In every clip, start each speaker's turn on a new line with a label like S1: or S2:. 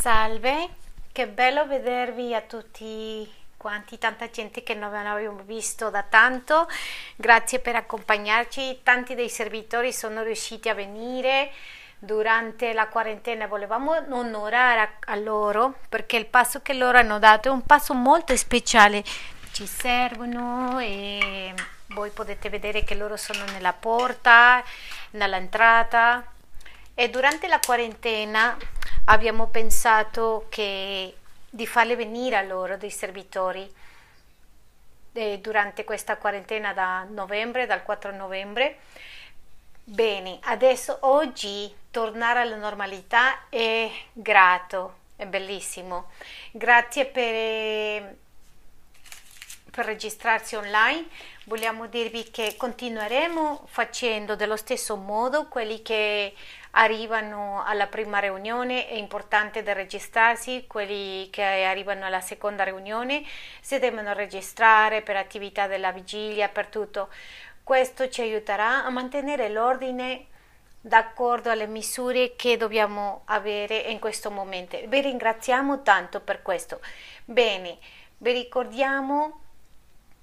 S1: Salve, che bello vedervi a tutti quanti, tanta gente che non abbiamo visto da tanto. Grazie per accompagnarci. Tanti dei servitori sono riusciti a venire durante la quarantena. Volevamo onorare a, a loro perché il passo che loro hanno dato è un passo molto speciale. Ci servono e voi potete vedere che loro sono nella porta, nell'entrata e durante la quarantena abbiamo pensato che di farle venire a loro dei servitori eh, durante questa quarantena da novembre, dal 4 novembre. Bene, adesso oggi tornare alla normalità è grato, è bellissimo. Grazie per, per registrarsi online. Vogliamo dirvi che continueremo facendo dello stesso modo quelli che arrivano alla prima riunione è importante da registrarsi, quelli che arrivano alla seconda riunione si devono registrare per attività della vigilia, per tutto. Questo ci aiuterà a mantenere l'ordine d'accordo alle misure che dobbiamo avere in questo momento. Vi ringraziamo tanto per questo. Bene, vi ricordiamo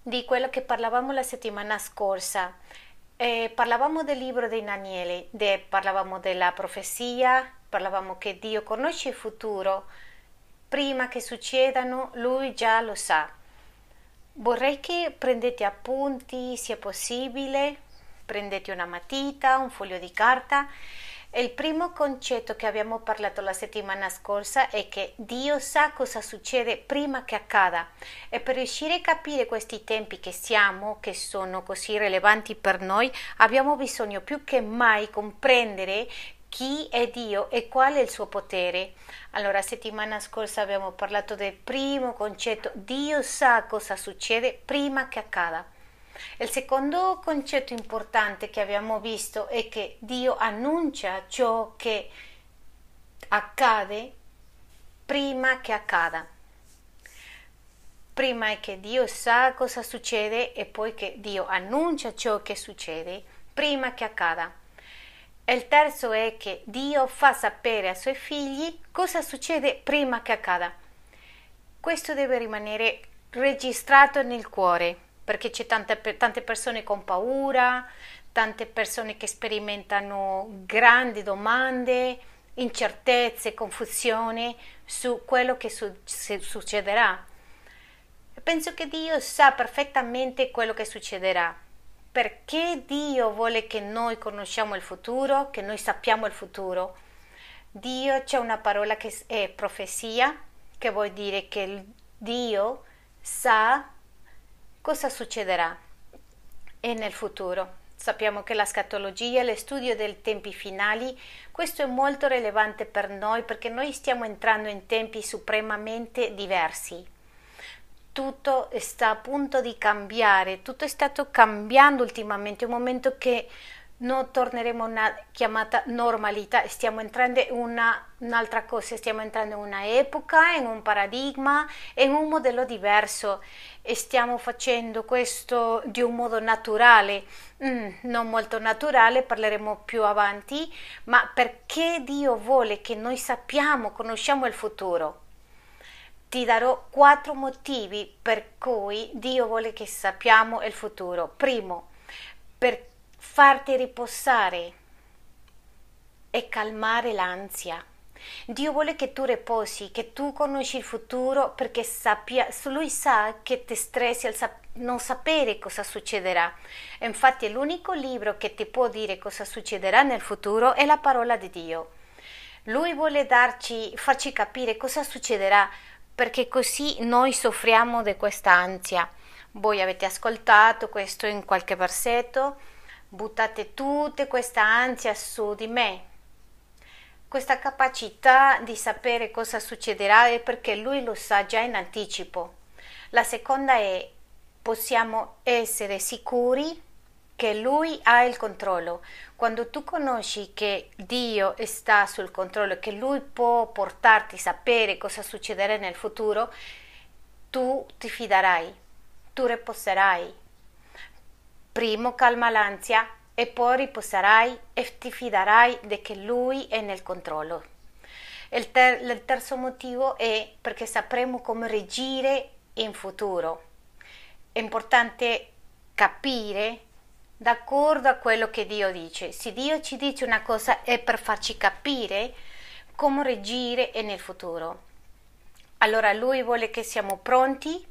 S1: di quello che parlavamo la settimana scorsa eh, parlavamo del libro di Daniele, de, parlavamo della profezia, parlavamo che Dio conosce il futuro, prima che succedano lui già lo sa. Vorrei che prendete appunti, sia possibile, prendete una matita, un foglio di carta il primo concetto che abbiamo parlato la settimana scorsa è che Dio sa cosa succede prima che accada e per riuscire a capire questi tempi che siamo, che sono così rilevanti per noi, abbiamo bisogno più che mai comprendere chi è Dio e qual è il suo potere. Allora, settimana scorsa abbiamo parlato del primo concetto, Dio sa cosa succede prima che accada. Il secondo concetto importante che abbiamo visto è che Dio annuncia ciò che accade prima che accada. Prima è che Dio sa cosa succede e poi che Dio annuncia ciò che succede prima che accada. il terzo è che Dio fa sapere ai suoi figli cosa succede prima che accada. Questo deve rimanere registrato nel cuore perché c'è tante, tante persone con paura, tante persone che sperimentano grandi domande, incertezze, confusione su quello che su- succederà. Penso che Dio sa perfettamente quello che succederà. Perché Dio vuole che noi conosciamo il futuro, che noi sappiamo il futuro? Dio c'è una parola che è profezia, che vuol dire che Dio sa cosa succederà e nel futuro. Sappiamo che la scatologia, lo studio dei tempi finali, questo è molto rilevante per noi perché noi stiamo entrando in tempi supremamente diversi. Tutto sta a punto di cambiare, tutto è stato cambiando ultimamente, un momento che non torneremo a una chiamata normalità, stiamo entrando in una, un'altra cosa, stiamo entrando in una epoca, in un paradigma, in un modello diverso e stiamo facendo questo di un modo naturale, mm, non molto naturale, parleremo più avanti, ma perché Dio vuole che noi sappiamo, conosciamo il futuro. Ti darò quattro motivi per cui Dio vuole che sappiamo il futuro. Primo, perché farti riposare e calmare l'ansia. Dio vuole che tu riposi, che tu conosci il futuro perché sappia, lui sa che ti stressi al sap- non sapere cosa succederà. Infatti l'unico libro che ti può dire cosa succederà nel futuro è la parola di Dio. Lui vuole darci, farci capire cosa succederà perché così noi soffriamo di questa ansia. Voi avete ascoltato questo in qualche versetto buttate tutta questa ansia su di me. Questa capacità di sapere cosa succederà è perché lui lo sa già in anticipo. La seconda è possiamo essere sicuri che lui ha il controllo. Quando tu conosci che Dio sta sul controllo, che lui può portarti a sapere cosa succederà nel futuro, tu ti fiderai, tu riposerai, Primo calma l'ansia e poi riposerai e ti fiderai che lui è nel controllo. Il, ter- il terzo motivo è perché sapremo come reagire in futuro. È importante capire d'accordo a quello che Dio dice. Se Dio ci dice una cosa è per farci capire come reagire nel futuro. Allora Lui vuole che siamo pronti,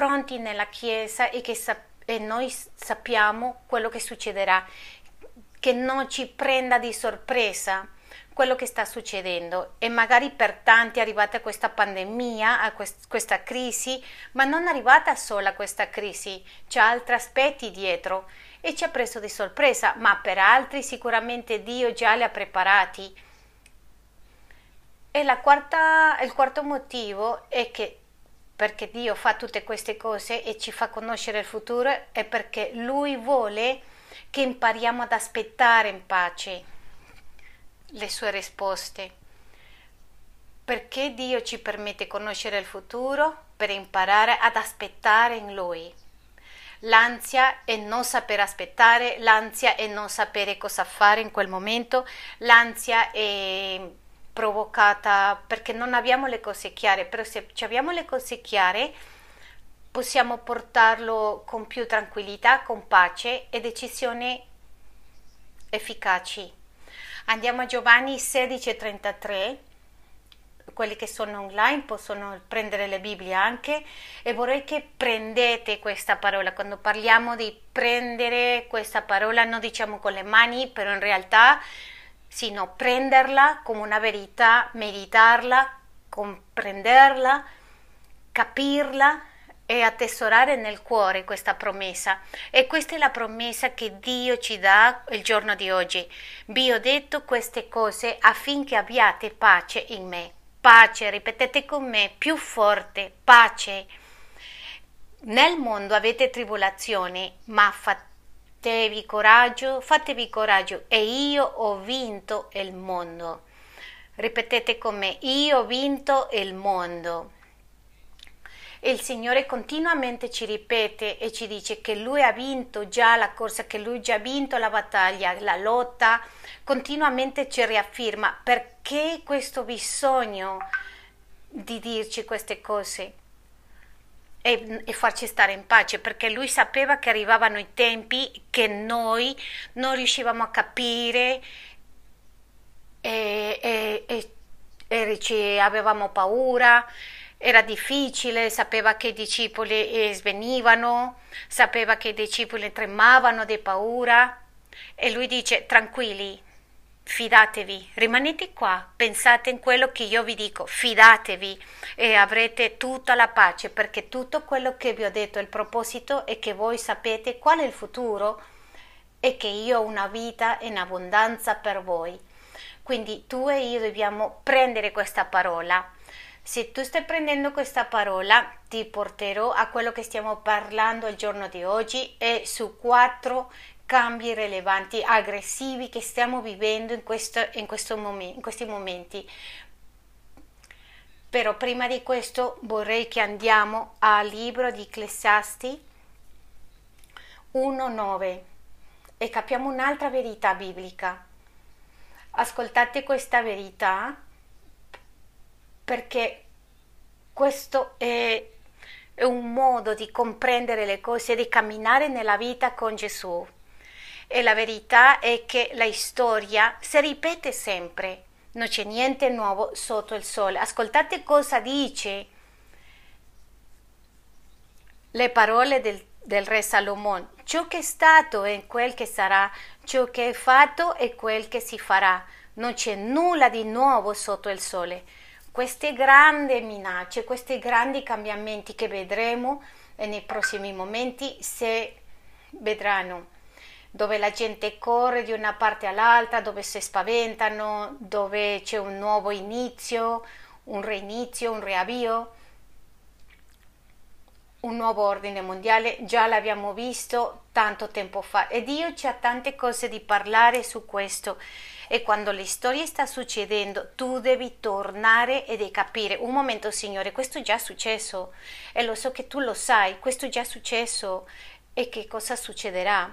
S1: pronti nella Chiesa e che sap- e noi sappiamo quello che succederà, che non ci prenda di sorpresa quello che sta succedendo. E magari per tanti è arrivata questa pandemia, a quest- questa crisi, ma non è arrivata sola questa crisi, c'è altri aspetti dietro. E ci ha preso di sorpresa, ma per altri sicuramente Dio già li ha preparati. E quarta, il quarto motivo è che perché Dio fa tutte queste cose e ci fa conoscere il futuro è perché Lui vuole che impariamo ad aspettare in pace le sue risposte. Perché Dio ci permette conoscere il futuro? Per imparare ad aspettare in Lui. L'ansia è non saper aspettare, l'ansia è non sapere cosa fare in quel momento, l'ansia è provocata perché non abbiamo le cose chiare, però se abbiamo le cose chiare possiamo portarlo con più tranquillità, con pace e decisioni efficaci. Andiamo a Giovanni 16:33. Quelli che sono online possono prendere le Bibbie anche e vorrei che prendete questa parola. Quando parliamo di prendere questa parola non diciamo con le mani, però in realtà sino prenderla come una verità, meditarla, comprenderla, capirla e attesorare nel cuore questa promessa. E questa è la promessa che Dio ci dà il giorno di oggi. Vi ho detto queste cose affinché abbiate pace in me. Pace, ripetete con me, più forte, pace. Nel mondo avete tribolazioni, ma fate Fatevi coraggio, fatevi coraggio e io ho vinto il mondo. Ripetete con me, io ho vinto il mondo. il Signore continuamente ci ripete e ci dice che Lui ha vinto già la corsa, che Lui già ha vinto la battaglia, la lotta, continuamente ci riafferma perché questo bisogno di dirci queste cose e, e, farci stare in pace perché lui sapeva che arrivavano i tempi che noi non riuscivamo a capire e, e, e, e avevamo paura. Era difficile, sapeva che i discepoli eh, svenivano, sapeva che i discepoli tremavano di paura. E lui dice tranquilli, fidatevi, rimanete qua, pensate in quello che io vi dico, fidatevi e avrete tutta la pace perché tutto quello che vi ho detto, il proposito è che voi sapete qual è il futuro e che io ho una vita in abbondanza per voi. Quindi tu e io dobbiamo prendere questa parola. Se tu stai prendendo questa parola, ti porterò a quello che stiamo parlando il giorno di oggi e su quattro cambi rilevanti, aggressivi che stiamo vivendo in, questo, in, questo momen- in questi momenti. Però prima di questo vorrei che andiamo al libro di Ecclesiasti 1.9 e capiamo un'altra verità biblica. Ascoltate questa verità perché questo è, è un modo di comprendere le cose, di camminare nella vita con Gesù e la verità è che la storia si ripete sempre, non c'è niente nuovo sotto il sole. Ascoltate cosa dice le parole del, del re Salomone. Ciò che è stato è quel che sarà, ciò che è fatto è quel che si farà. Non c'è nulla di nuovo sotto il sole. Queste grandi minacce, questi grandi cambiamenti che vedremo nei prossimi momenti si vedranno dove la gente corre di una parte all'altra, dove si spaventano, dove c'è un nuovo inizio, un reinizio, un riavvio, un nuovo ordine mondiale, già l'abbiamo visto tanto tempo fa. E Dio ci ha tante cose di parlare su questo. E quando la storia sta succedendo tu devi tornare e devi capire. Un momento Signore questo è già successo. E lo so che tu lo sai questo è già successo. E che cosa succederà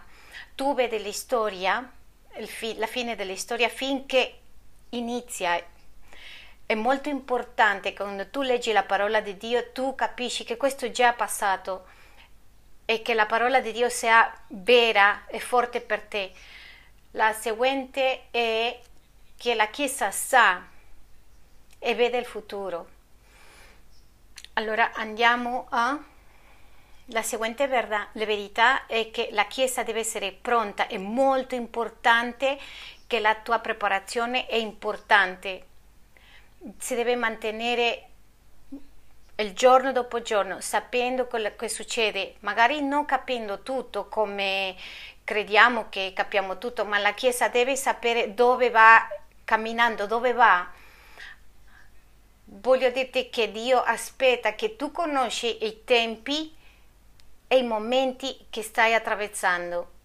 S1: tu vedi la storia fi- la fine della storia finché inizia. È molto importante quando tu leggi la parola di Dio tu capisci che questo è già passato e che la parola di Dio sia vera e forte per te. La seguente è che la Chiesa sa e vede il futuro. Allora andiamo a... La seguente verda, verità è che la Chiesa deve essere pronta, è molto importante che la tua preparazione è importante, si deve mantenere il giorno dopo giorno, sapendo quello che succede, magari non capendo tutto come crediamo che capiamo tutto, ma la Chiesa deve sapere dove va camminando, dove va. Voglio dirti che Dio aspetta che tu conosci i tempi e i momenti che stai attraversando.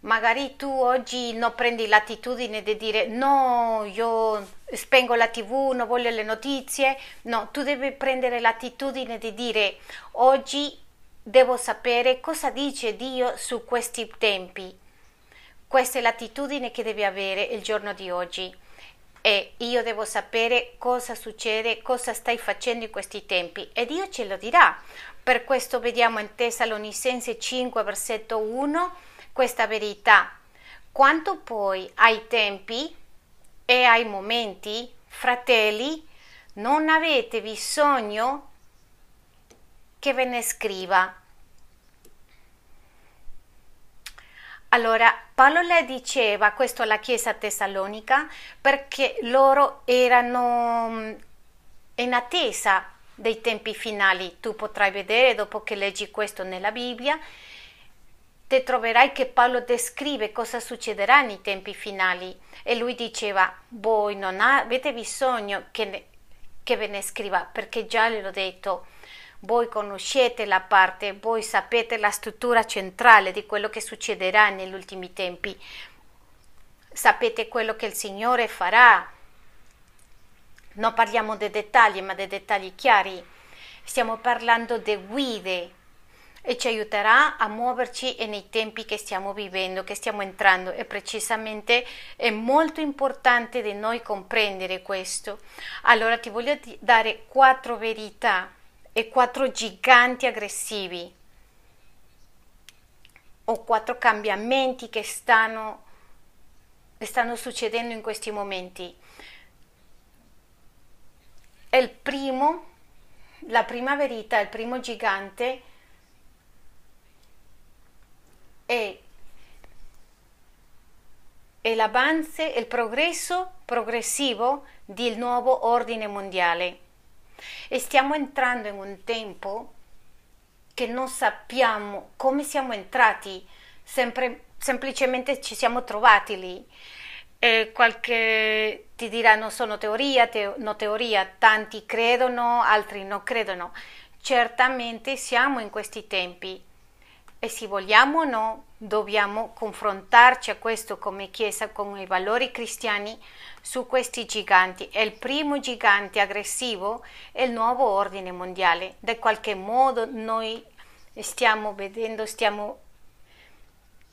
S1: Magari tu oggi non prendi l'attitudine di dire no, io spengo la tv, non voglio le notizie. No, tu devi prendere l'attitudine di dire oggi devo sapere cosa dice Dio su questi tempi. Questa è l'attitudine che devi avere il giorno di oggi e io devo sapere cosa succede, cosa stai facendo in questi tempi e Dio ce lo dirà. Per questo vediamo in Tessalonicense 5, versetto 1, questa verità. Quanto poi ai tempi e ai momenti, fratelli, non avete bisogno che ve ne scriva Allora, Paolo le diceva questo alla Chiesa tessalonica perché loro erano mm, in attesa dei tempi finali. Tu potrai vedere dopo che leggi questo nella Bibbia, te troverai che Paolo descrive cosa succederà nei tempi finali e lui diceva, voi non avete bisogno che, ne, che ve ne scriva perché già l'ho detto voi conoscete la parte, voi sapete la struttura centrale di quello che succederà negli ultimi tempi, sapete quello che il Signore farà. Non parliamo dei dettagli, ma dei dettagli chiari. Stiamo parlando di guide e ci aiuterà a muoverci nei tempi che stiamo vivendo, che stiamo entrando e precisamente è molto importante di noi comprendere questo. Allora ti voglio dare quattro verità e quattro giganti aggressivi o quattro cambiamenti che stanno, stanno succedendo in questi momenti. Il primo, la prima verità, il primo gigante è, è l'avanzo, il progresso progressivo del nuovo ordine mondiale. E stiamo entrando in un tempo che non sappiamo come siamo entrati, sempre, semplicemente ci siamo trovati lì. E qualche ti dirà non sono teoria, te, no teoria, tanti credono, altri non credono. Certamente siamo in questi tempi e se vogliamo o no dobbiamo confrontarci a questo come Chiesa con i valori cristiani su questi giganti. E il primo gigante aggressivo è il nuovo ordine mondiale. Da qualche modo noi stiamo vedendo, stiamo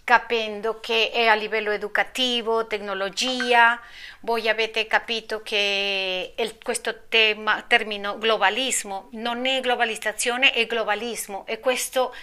S1: capendo che è a livello educativo, tecnologia, voi avete capito che il, questo tema, termine globalismo. Non è globalizzazione, è globalismo. E questo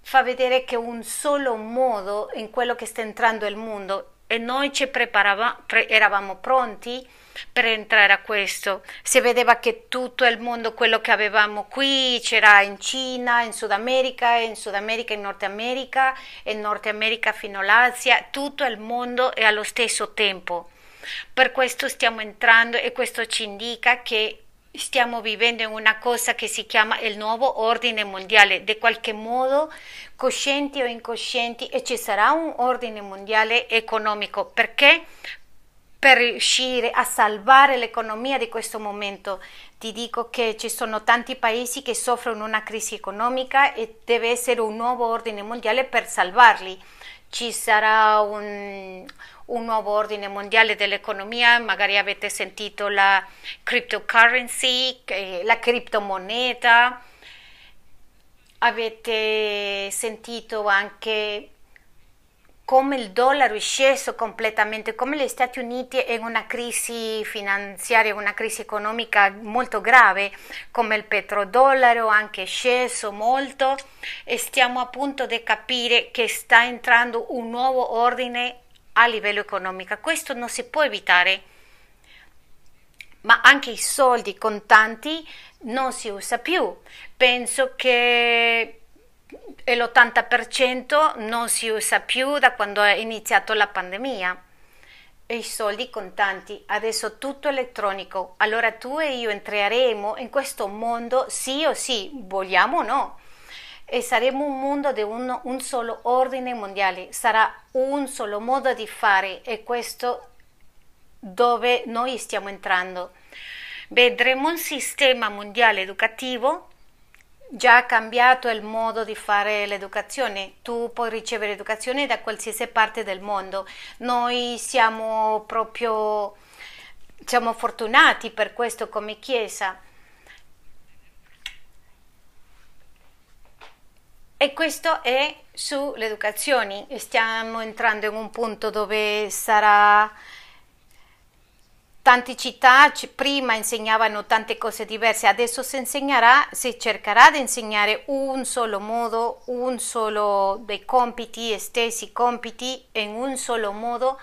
S1: fa vedere che un solo modo in quello che sta entrando il mondo e noi ci preparavamo, pre- eravamo pronti per entrare a questo. Si vedeva che tutto il mondo, quello che avevamo qui, c'era in Cina, in Sud America, in Sud America, in Nord America, in Nord America fino all'Asia, tutto il mondo è allo stesso tempo. Per questo stiamo entrando e questo ci indica che stiamo vivendo in una cosa che si chiama il nuovo ordine mondiale, di qualche modo, coscienti o incoscienti, e ci sarà un ordine mondiale economico. Perché? Per riuscire a salvare l'economia di questo momento. Ti dico che ci sono tanti paesi che soffrono una crisi economica e deve essere un nuovo ordine mondiale per salvarli. Ci sarà un, un nuovo ordine mondiale dell'economia, magari avete sentito la cryptocurrency, la criptomoneta, avete sentito anche come il dollaro è sceso completamente, come gli Stati Uniti è in una crisi finanziaria, una crisi economica molto grave, come il petrodollaro anche sceso molto e stiamo appunto di capire che sta entrando un nuovo ordine a livello economico. Questo non si può evitare, ma anche i soldi contanti non si usa più. Penso che e l'80% non si usa più da quando è iniziato la pandemia. E i soldi contanti, adesso tutto elettronico. Allora tu e io entreremo in questo mondo sì o sì, vogliamo o no. E saremo un mondo di uno, un solo ordine mondiale, sarà un solo modo di fare e questo dove noi stiamo entrando. Vedremo un sistema mondiale educativo già cambiato il modo di fare l'educazione. Tu puoi ricevere educazione da qualsiasi parte del mondo. Noi siamo proprio siamo fortunati per questo come Chiesa. E questo è sull'educazione. Stiamo entrando in un punto dove sarà Tante città prima insegnavano tante cose diverse, adesso si insegnerà, si cercherà di insegnare un solo modo, un solo dei compiti, stessi compiti, in un solo modo,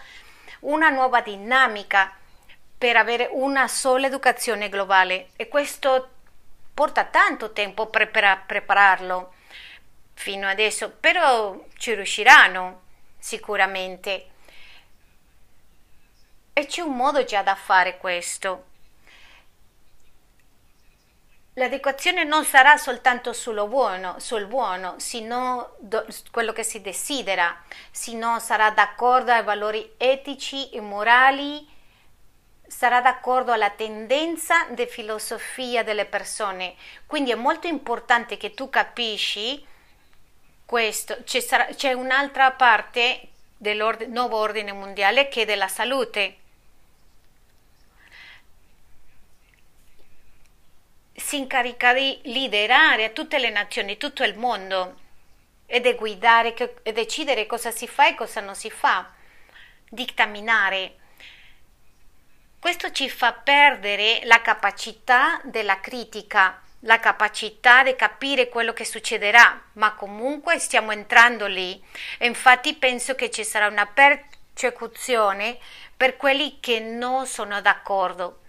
S1: una nuova dinamica per avere una sola educazione globale e questo porta tanto tempo per prepararlo fino adesso, però ci riusciranno sicuramente. E c'è un modo già da fare questo. L'adeguazione non sarà soltanto buono, sul buono, sino do, quello che si desidera, sino sarà d'accordo ai valori etici e morali, sarà d'accordo alla tendenza di filosofia delle persone. Quindi è molto importante che tu capisci questo. C'è un'altra parte del nuovo ordine mondiale che è della salute si incarica di liderare a tutte le nazioni, tutto il mondo e di guidare e decidere cosa si fa e cosa non si fa, dictaminare. Questo ci fa perdere la capacità della critica, la capacità di capire quello che succederà, ma comunque stiamo entrando lì infatti penso che ci sarà una persecuzione per quelli che non sono d'accordo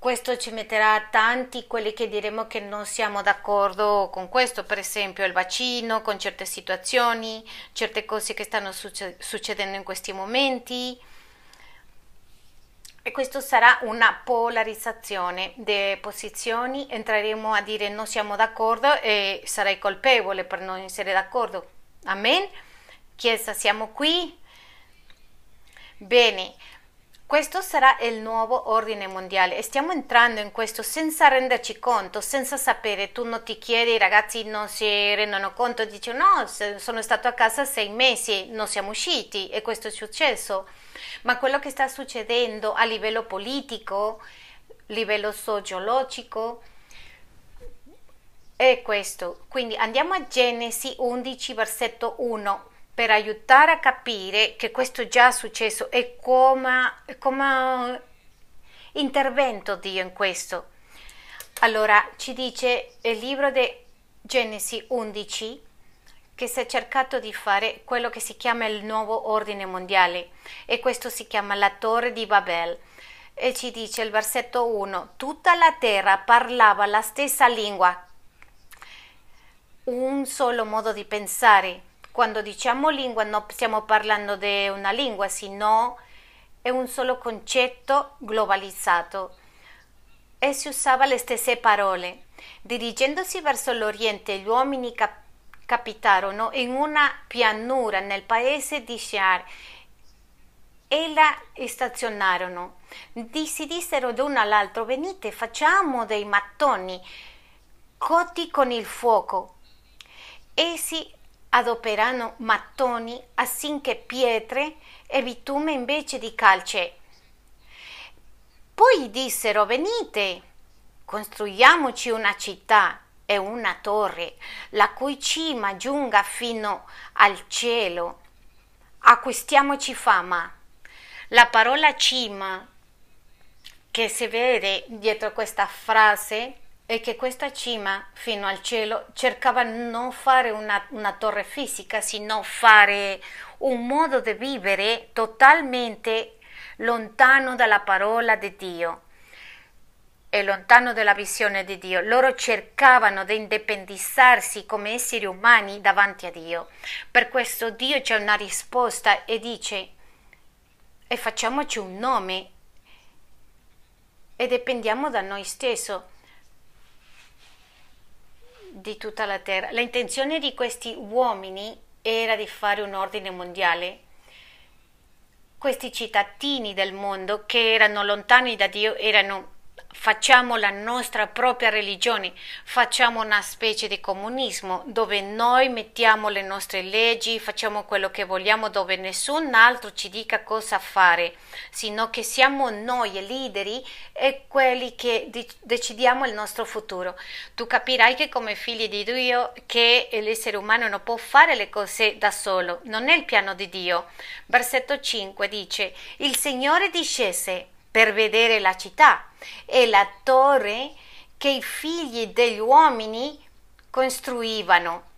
S1: questo ci metterà tanti quelli che diremo che non siamo d'accordo con questo, per esempio il vaccino, con certe situazioni, certe cose che stanno succedendo in questi momenti. E questo sarà una polarizzazione delle posizioni, entreremo a dire non siamo d'accordo e sarai colpevole per non essere d'accordo. Amen? Chiesa, siamo qui? Bene, questo sarà il nuovo ordine mondiale stiamo entrando in questo senza renderci conto, senza sapere. Tu non ti chiedi, i ragazzi non si rendono conto, dici no, sono stato a casa sei mesi, non siamo usciti e questo è successo. Ma quello che sta succedendo a livello politico, a livello sociologico, è questo. Quindi andiamo a Genesi 11, versetto 1 per aiutare a capire che questo è già successo e come, come intervento Dio in questo. Allora ci dice il libro di Genesi 11 che si è cercato di fare quello che si chiama il nuovo ordine mondiale e questo si chiama la torre di Babel. E ci dice il versetto 1, tutta la terra parlava la stessa lingua, un solo modo di pensare, quando diciamo lingua non stiamo parlando di una lingua, sino è un solo concetto globalizzato e si usava le stesse parole. Dirigendosi verso l'Oriente, gli uomini cap- capitarono in una pianura nel paese di Shiar e la stazionarono. Si dissero l'uno all'altro: Venite, facciamo dei mattoni cotti con il fuoco. Essi adoperano mattoni affinché pietre e bitume invece di calce. Poi dissero venite, costruiamoci una città e una torre, la cui cima giunga fino al cielo acquistiamoci fama. La parola cima che si vede dietro questa frase è che questa cima fino al cielo cercava non fare una, una torre fisica, sino fare un modo di vivere totalmente lontano dalla parola di Dio e lontano dalla visione di Dio. Loro cercavano di indipendizzarsi come esseri umani davanti a Dio. Per questo Dio c'è una risposta e dice e facciamoci un nome e dipendiamo da noi stessi di tutta la terra. L'intenzione di questi uomini era di fare un ordine mondiale. Questi cittadini del mondo che erano lontani da Dio erano facciamo la nostra propria religione, facciamo una specie di comunismo dove noi mettiamo le nostre leggi, facciamo quello che vogliamo, dove nessun altro ci dica cosa fare, sino che siamo noi i leader e quelli che decidiamo il nostro futuro. Tu capirai che come figli di Dio che l'essere umano non può fare le cose da solo, non è il piano di Dio. Versetto 5 dice: Il Signore discese per vedere la città e la torre che i figli degli uomini costruivano.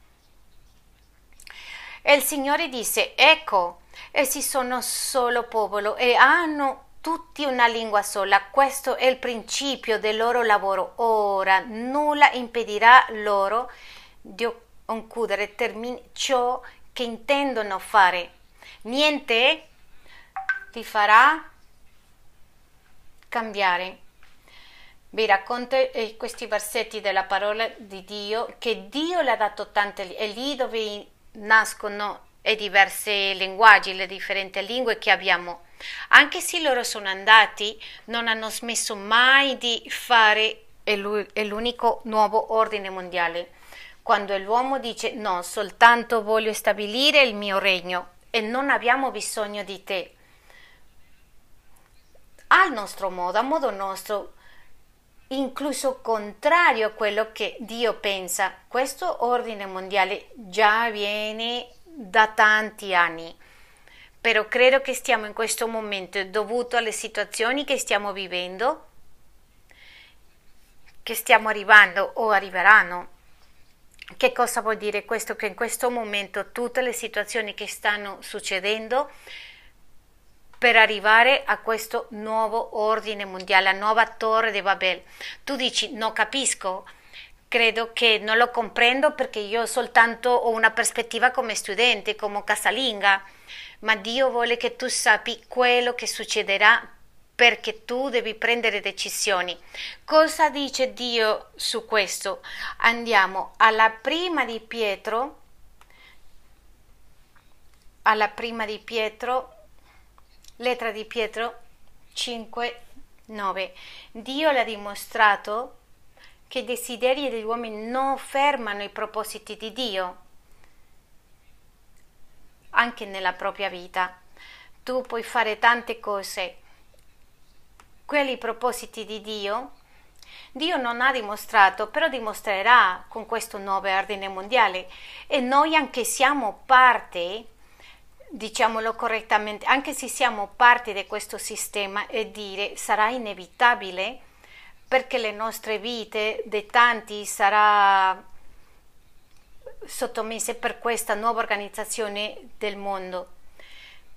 S1: E il Signore disse, ecco, essi sono solo popolo e hanno tutti una lingua sola. Questo è il principio del loro lavoro. Ora nulla impedirà loro di concludere ciò che intendono fare. Niente ti farà cambiare. Vi racconto eh, questi versetti della parola di Dio che Dio le ha dato tante e lì dove nascono i diversi linguaggi, le differenti lingue che abbiamo. Anche se loro sono andati, non hanno smesso mai di fare l'unico nuovo ordine mondiale. Quando l'uomo dice no, soltanto voglio stabilire il mio regno e non abbiamo bisogno di te al nostro modo, a modo nostro, incluso contrario a quello che Dio pensa. Questo ordine mondiale già avviene da tanti anni, però credo che stiamo in questo momento, dovuto alle situazioni che stiamo vivendo, che stiamo arrivando o arriveranno. Che cosa vuol dire questo? Che in questo momento tutte le situazioni che stanno succedendo per arrivare a questo nuovo ordine mondiale, la nuova torre di Babel. Tu dici, non capisco, credo che non lo comprendo perché io soltanto ho una prospettiva come studente, come casalinga, ma Dio vuole che tu sappi quello che succederà perché tu devi prendere decisioni. Cosa dice Dio su questo? Andiamo alla prima di Pietro, alla prima di Pietro Lettera di Pietro 5, 9. Dio l'ha dimostrato che i desideri degli uomini non fermano i propositi di Dio, anche nella propria vita. Tu puoi fare tante cose, quelli propositi di Dio, Dio non ha dimostrato, però dimostrerà con questo nuovo ordine mondiale e noi anche siamo parte diciamolo correttamente, anche se siamo parte di questo sistema e dire sarà inevitabile perché le nostre vite di tanti sarà sottomesse per questa nuova organizzazione del mondo.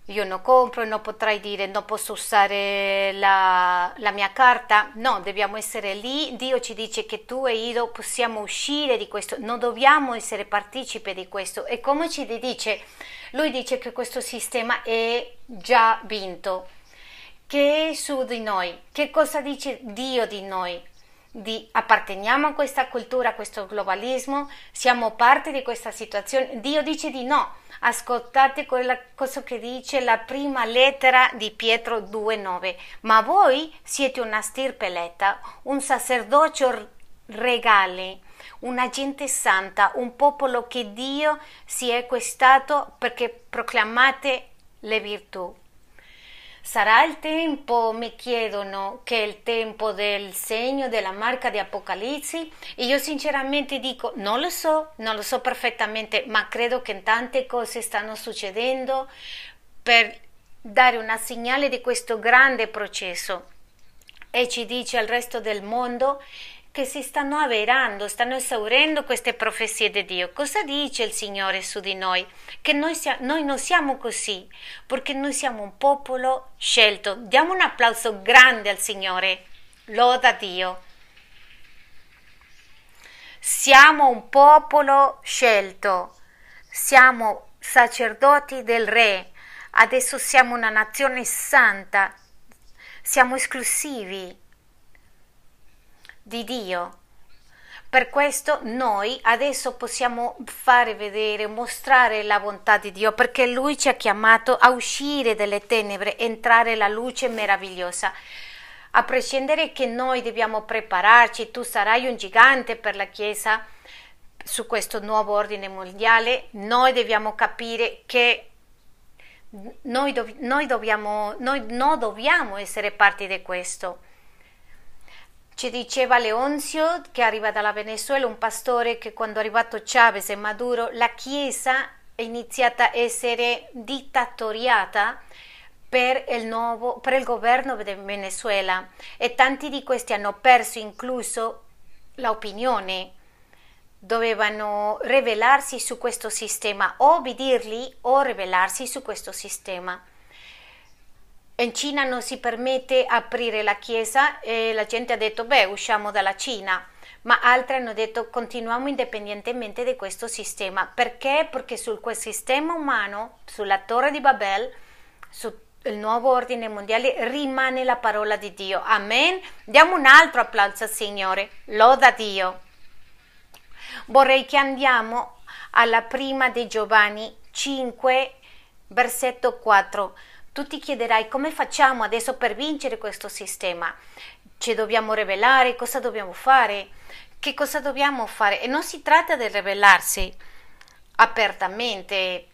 S1: Io non compro non potrei dire non posso usare la, la, mia carta. No, dobbiamo essere lì. Dio ci dice che tu e io possiamo uscire di questo, non dobbiamo essere partecipi di questo. E come ci dice lui dice che questo sistema è già vinto. Che è su di noi? Che cosa dice Dio di noi? Di apparteniamo a questa cultura, a questo globalismo? Siamo parte di questa situazione? Dio dice di no. Ascoltate quella cosa che dice la prima lettera di Pietro 2,9. Ma voi siete una stirpe eletta, un sacerdocio regale, una gente santa, un popolo che Dio si è acquistato perché proclamate le virtù. Sarà il tempo, mi chiedono, che è il tempo del segno della marca di Apocalisse? E io sinceramente dico, non lo so, non lo so perfettamente, ma credo che tante cose stanno succedendo per dare una segnale di questo grande processo e ci dice al resto del mondo che si stanno avverando, stanno esaurendo queste profezie di Dio. Cosa dice il Signore su di noi? Che noi, sia, noi non siamo così, perché noi siamo un popolo scelto. Diamo un applauso grande al Signore. Loda Dio. Siamo un popolo scelto, siamo sacerdoti del Re, adesso siamo una nazione santa, siamo esclusivi di Dio. Per questo noi adesso possiamo fare vedere, mostrare la bontà di Dio, perché Lui ci ha chiamato a uscire dalle tenebre, entrare nella luce meravigliosa. A prescindere che noi dobbiamo prepararci, tu sarai un gigante per la Chiesa su questo nuovo ordine mondiale, noi dobbiamo capire che noi, dov- noi, dobbiamo, noi non dobbiamo essere parte di questo ci diceva Leonzio, che arriva dalla Venezuela, un pastore che quando è arrivato Chavez e Maduro, la Chiesa è iniziata a essere dittatoriata per il, nuovo, per il governo del Venezuela e tanti di questi hanno perso incluso l'opinione. Dovevano rivelarsi su questo sistema, obbedirli o rivelarsi su questo sistema. In Cina non si permette aprire la chiesa e la gente ha detto beh usciamo dalla Cina, ma altri hanno detto continuiamo indipendentemente da questo sistema. Perché? Perché su quel sistema umano, sulla torre di Babel, sul nuovo ordine mondiale, rimane la parola di Dio. Amen. Diamo un altro applauso al Signore. Loda Dio. Vorrei che andiamo alla prima di Giovanni 5, versetto 4 tu ti chiederai come facciamo adesso per vincere questo sistema? Ci dobbiamo rivelare? Cosa dobbiamo fare? Che cosa dobbiamo fare? E non si tratta di rivelarsi apertamente,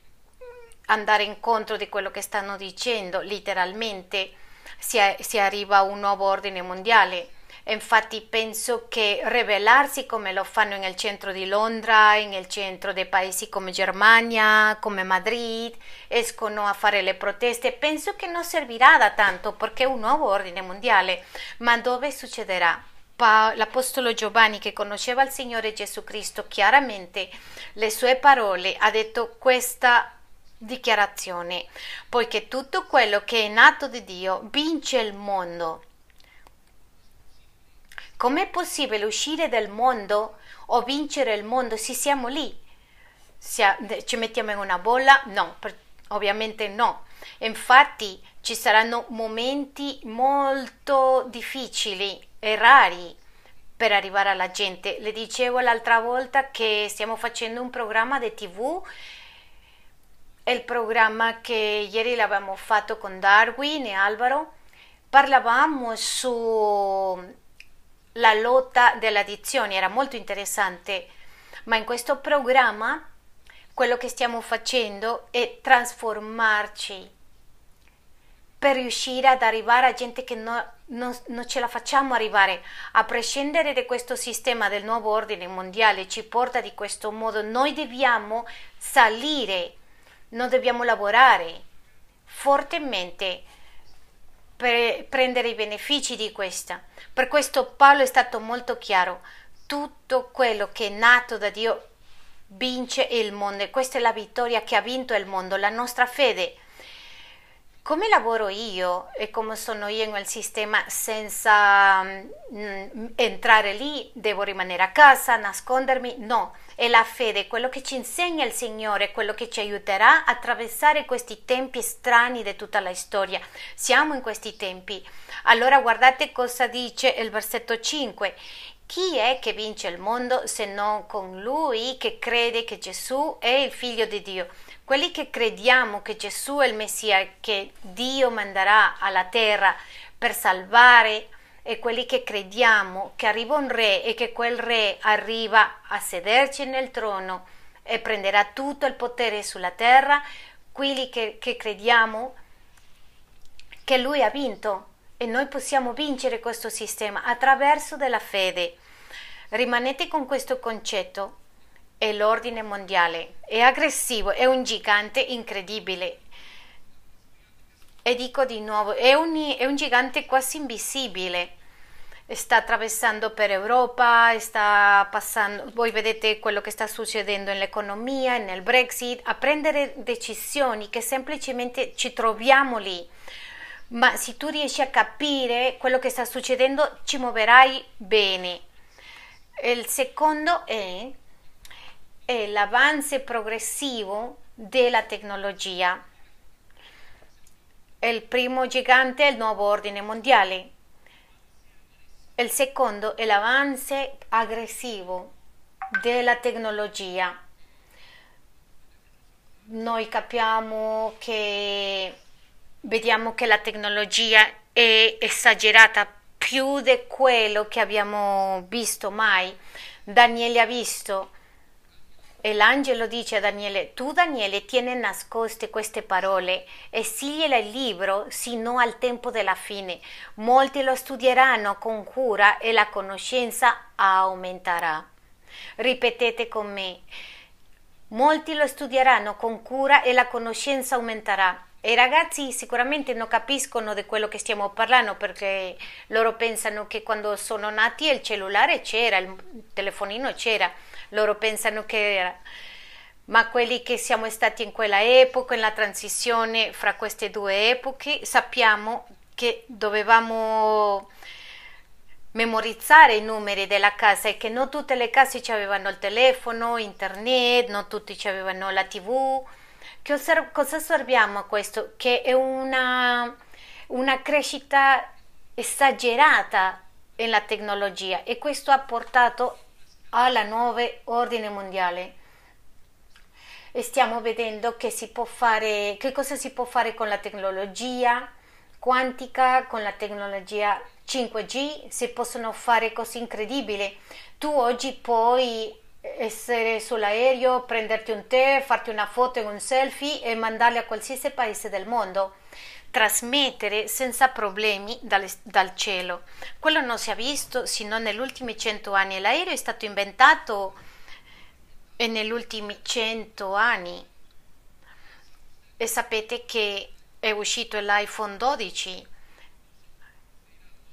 S1: andare incontro di quello che stanno dicendo, letteralmente si, si arriva a un nuovo ordine mondiale Infatti penso che rivelarsi come lo fanno nel centro di Londra, nel centro dei paesi come Germania, come Madrid, escono a fare le proteste, penso che non servirà da tanto perché è un nuovo ordine mondiale. Ma dove succederà? l'Apostolo Giovanni che conosceva il Signore Gesù Cristo chiaramente le sue parole ha detto questa dichiarazione poiché tutto quello che è nato di Dio vince il mondo Com'è possibile uscire dal mondo o vincere il mondo se siamo lì? Se ci mettiamo in una bolla? No, per, ovviamente no. Infatti ci saranno momenti molto difficili e rari per arrivare alla gente. Le dicevo l'altra volta che stiamo facendo un programma di tv il programma che ieri l'abbiamo fatto con Darwin e Alvaro parlavamo su la lotta delle addizioni, era molto interessante, ma in questo programma quello che stiamo facendo è trasformarci per riuscire ad arrivare a gente che no, non, non ce la facciamo arrivare, a prescindere da questo sistema del nuovo ordine mondiale, ci porta di questo modo, noi dobbiamo salire, non dobbiamo lavorare. Fortemente per prendere i benefici di questa. Per questo Paolo è stato molto chiaro, tutto quello che è nato da Dio vince il mondo e questa è la vittoria che ha vinto il mondo, la nostra fede. Come lavoro io e come sono io nel sistema senza mm, entrare lì, devo rimanere a casa, nascondermi? No, è la fede, quello che ci insegna il Signore, quello che ci aiuterà a attraversare questi tempi strani di tutta la storia. Siamo in questi tempi. Allora guardate cosa dice il versetto 5. Chi è che vince il mondo se non con lui che crede che Gesù è il figlio di Dio? Quelli che crediamo che Gesù è il Messia, che Dio manderà alla terra per salvare e quelli che crediamo che arriva un re e che quel re arriva a sederci nel trono e prenderà tutto il potere sulla terra, quelli che, che crediamo che lui ha vinto e noi possiamo vincere questo sistema attraverso della fede. Rimanete con questo concetto. È l'ordine mondiale, è aggressivo, è un gigante incredibile. E dico di nuovo, è un, è un gigante quasi invisibile sta attraversando per Europa, sta passando, voi vedete quello che sta succedendo nell'economia, nel Brexit, a prendere decisioni che semplicemente ci troviamo lì. Ma se tu riesci a capire quello che sta succedendo, ci muoverai bene. Il secondo è, è l'avanzo progressivo della tecnologia. Il primo gigante il nuovo ordine mondiale il secondo è l'avanzo aggressivo della tecnologia. Noi capiamo che vediamo che la tecnologia è esagerata più di quello che abbiamo visto mai. Daniele ha visto e l'angelo dice a Daniele, tu Daniele tieni nascoste queste parole e sigliele il libro sino al tempo della fine. Molti lo studieranno con cura e la conoscenza aumenterà. Ripetete con me. Molti lo studieranno con cura e la conoscenza aumenterà. I ragazzi sicuramente non capiscono di quello che stiamo parlando perché loro pensano che quando sono nati il cellulare c'era, il telefonino c'era loro pensano che era. Ma quelli che siamo stati in quella epoca, nella transizione fra queste due epoche, sappiamo che dovevamo memorizzare i numeri della casa e che non tutte le case avevano il telefono, internet, non tutti avevano la tv. Che osserv- cosa osserviamo a questo? Che è una, una crescita esagerata nella tecnologia e questo ha portato alla nuova ordine mondiale e stiamo vedendo che, si può fare, che cosa si può fare con la tecnologia quantica, con la tecnologia 5G, si possono fare cose incredibili. Tu oggi puoi essere sull'aereo, prenderti un tè, farti una foto e un selfie e mandarli a qualsiasi paese del mondo trasmettere senza problemi dal, dal cielo. Quello non si è visto sino negli ultimi cento anni. L'aereo è stato inventato negli ultimi cento anni. E sapete che è uscito l'iPhone 12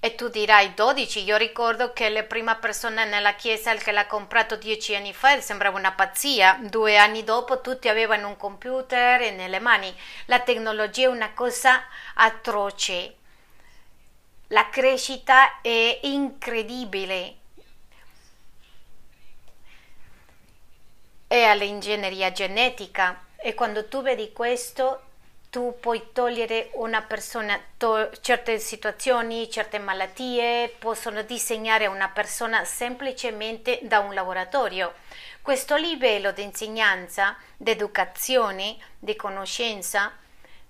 S1: e tu dirai 12, io ricordo che la prima persona nella chiesa che l'ha comprato dieci anni fa sembrava una pazzia, due anni dopo tutti avevano un computer nelle mani, la tecnologia è una cosa atroce, la crescita è incredibile. E all'ingegneria genetica. E quando tu vedi questo tu puoi togliere una persona, to- certe situazioni, certe malattie, possono disegnare una persona semplicemente da un laboratorio. Questo livello di insegnanza, di educazione, di conoscenza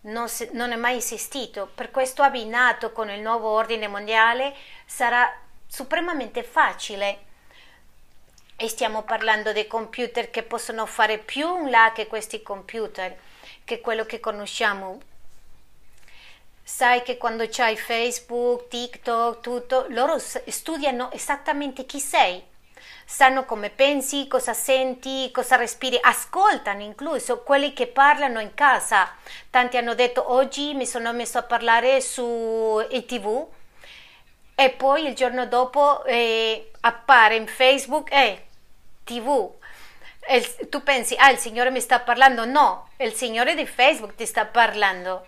S1: non, se- non è mai esistito. Per questo abbinato con il nuovo ordine mondiale sarà supremamente facile e stiamo parlando di computer che possono fare più in là che questi computer che quello che conosciamo. Sai che quando c'hai Facebook, TikTok, tutto, loro studiano esattamente chi sei, sanno come pensi, cosa senti, cosa respiri, ascoltano incluso quelli che parlano in casa. Tanti hanno detto oggi mi sono messo a parlare su TV e poi il giorno dopo eh, appare in Facebook e eh, TV il, tu pensi, ah, il Signore mi sta parlando? No, il Signore di Facebook ti sta parlando.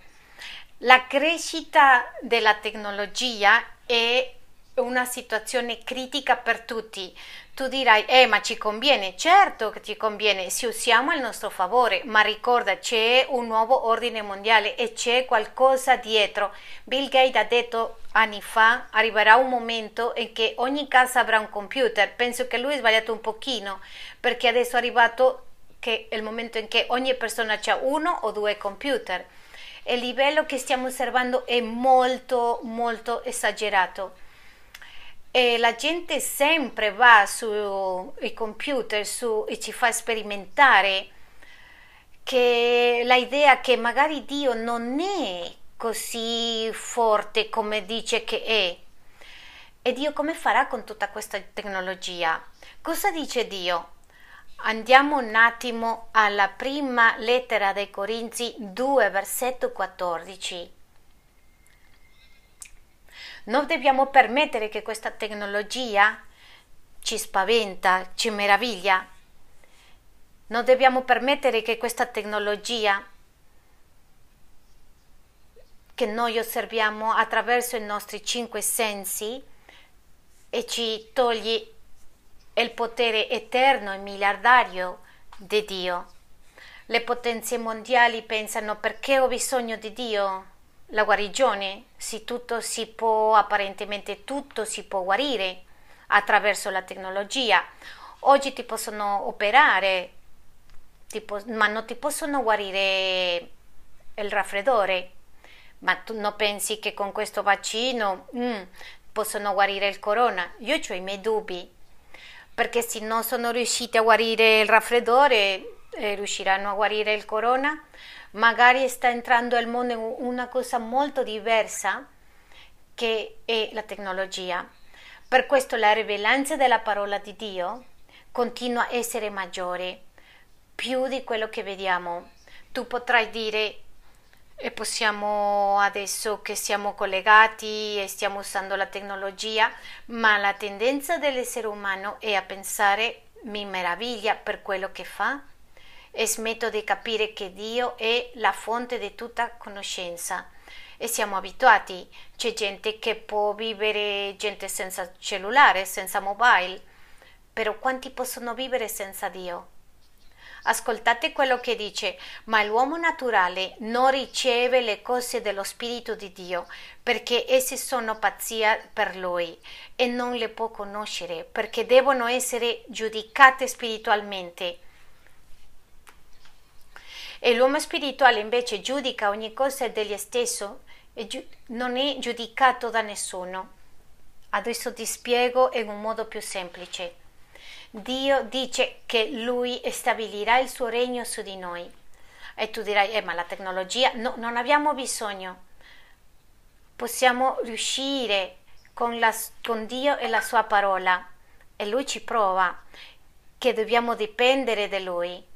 S1: La crescita della tecnologia è una situazione critica per tutti. Tu dirai, eh, ma ci conviene? Certo che ci conviene se usiamo il nostro favore, ma ricorda, c'è un nuovo ordine mondiale e c'è qualcosa dietro. Bill Gates ha detto anni fa, arriverà un momento in cui ogni casa avrà un computer. Penso che lui ha sbagliato un pochino, perché adesso è arrivato che il momento in cui ogni persona ha uno o due computer. Il livello che stiamo osservando è molto, molto esagerato e la gente sempre va sui computer su, e ci fa sperimentare che l'idea che magari Dio non è così forte come dice che è. E Dio come farà con tutta questa tecnologia? Cosa dice Dio? Andiamo un attimo alla prima lettera dei Corinzi 2, versetto 14. Non dobbiamo permettere che questa tecnologia ci spaventa, ci meraviglia. Non dobbiamo permettere che questa tecnologia che noi osserviamo attraverso i nostri cinque sensi e ci toglie il potere eterno e miliardario di Dio. Le potenze mondiali pensano perché ho bisogno di Dio? La guarigione, se tutto si può, apparentemente tutto si può guarire attraverso la tecnologia. Oggi ti possono operare, ti po- ma non ti possono guarire il raffreddore. Ma tu non pensi che con questo vaccino mm, possono guarire il corona? Io ho i miei dubbi, perché se non sono riusciti a guarire il raffreddore, eh, riusciranno a guarire il corona? Magari sta entrando al mondo una cosa molto diversa che è la tecnologia. Per questo la rivelanza della parola di Dio continua a essere maggiore, più di quello che vediamo. Tu potrai dire e possiamo adesso che siamo collegati e stiamo usando la tecnologia, ma la tendenza dell'essere umano è a pensare mi meraviglia per quello che fa e smetto di capire che Dio è la fonte di tutta conoscenza e siamo abituati. C'è gente che può vivere, gente senza cellulare, senza mobile, però quanti possono vivere senza Dio? Ascoltate quello che dice, ma l'uomo naturale non riceve le cose dello Spirito di Dio perché esse sono pazzia per lui e non le può conoscere perché devono essere giudicate spiritualmente. E l'uomo spirituale invece giudica ogni cosa degli stesso e giu- non è giudicato da nessuno. Adesso ti spiego in un modo più semplice. Dio dice che Lui stabilirà il suo regno su di noi. E tu dirai, eh, ma la tecnologia, no, non abbiamo bisogno. Possiamo riuscire con, la, con Dio e la sua parola. E Lui ci prova che dobbiamo dipendere da Lui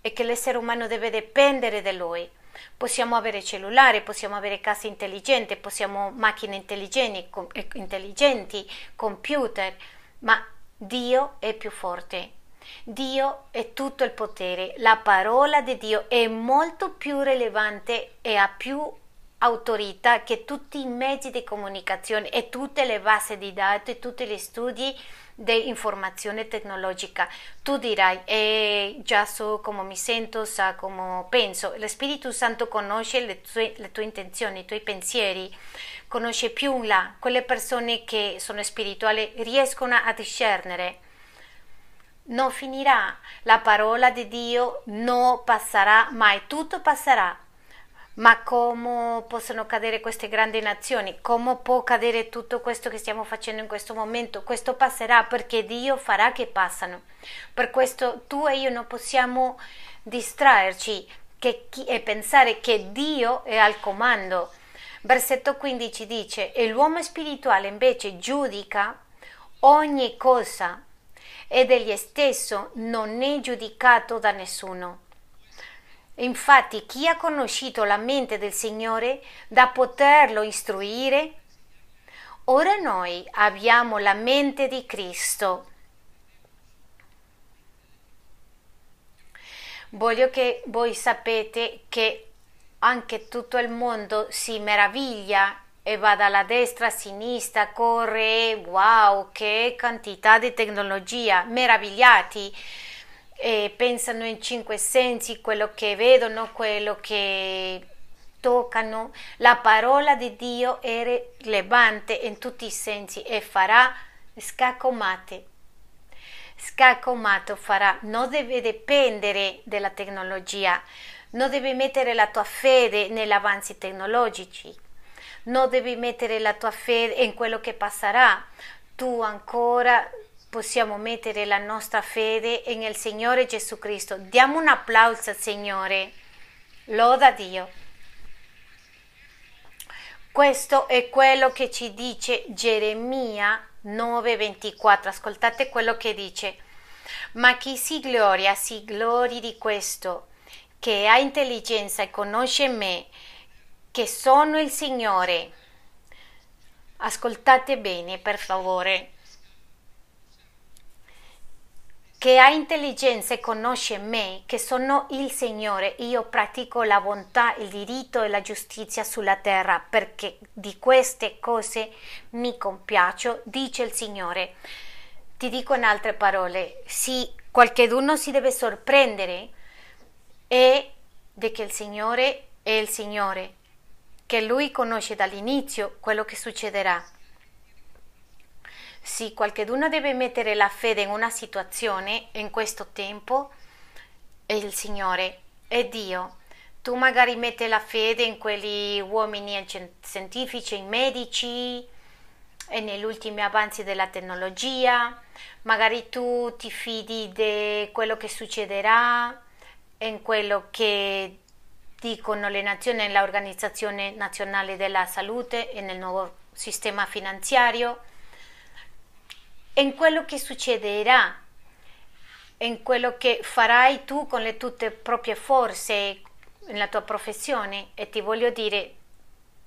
S1: e che l'essere umano deve dipendere da Lui. Possiamo avere cellulare, possiamo avere case intelligenti, possiamo macchine intelligenti, com- intelligenti computer, ma Dio è più forte. Dio è tutto il potere. La parola di Dio è molto più rilevante e ha più autorità che tutti i mezzi di comunicazione e tutte le basi di dati, tutti gli studi di informazione tecnologica. Tu dirai, eh, già so come mi sento, sa come penso. Lo Spirito Santo conosce le tue, le tue intenzioni, i tuoi pensieri conosce più là, quelle persone che sono spirituali riescono a discernere. Non finirà, la parola di Dio non passerà mai, tutto passerà. Ma come possono cadere queste grandi nazioni? Come può cadere tutto questo che stiamo facendo in questo momento? Questo passerà perché Dio farà che passano. Per questo tu e io non possiamo distrarci che, e pensare che Dio è al comando Versetto 15 dice, e l'uomo spirituale invece giudica ogni cosa e degli stesso non è giudicato da nessuno. Infatti chi ha conosciuto la mente del Signore da poterlo istruire? Ora noi abbiamo la mente di Cristo. Voglio che voi sapete che anche tutto il mondo si meraviglia e va dalla destra a sinistra, corre, wow, che quantità di tecnologia, meravigliati, e pensano in cinque sensi, quello che vedono, quello che toccano. La parola di Dio è rilevante in tutti i sensi e farà scacomate. Scacomato farà, non deve dipendere dalla tecnologia, non devi mettere la tua fede negli avanzi tecnologici, non devi mettere la tua fede in quello che passerà. Tu ancora possiamo mettere la nostra fede nel Signore Gesù Cristo. Diamo un applauso al Signore. Loda Dio. Questo è quello che ci dice Geremia 9:24. Ascoltate quello che dice. Ma chi si gloria, si glori di questo, che ha intelligenza e conosce me, che sono il Signore. Ascoltate bene, per favore. Che ha intelligenza e conosce me, che sono il Signore, io pratico la bontà, il diritto e la giustizia sulla terra, perché di queste cose mi compiaccio, dice il Signore. Ti dico in altre parole, sì, qualcheduno si deve sorprendere e di che il Signore è il Signore, che Lui conosce dall'inizio quello che succederà. Sì, qualcuno deve mettere la fede in una situazione, in questo tempo, è il Signore, è Dio. Tu magari metti la fede in quegli uomini scientifici, in medici, e negli ultimi avanzi della tecnologia, magari tu ti fidi di quello che succederà, in quello che dicono le nazioni nell'Organizzazione Nazionale della Salute e nel nuovo sistema finanziario, in quello che succederà, in quello che farai tu con le tue proprie forze nella tua professione e ti voglio dire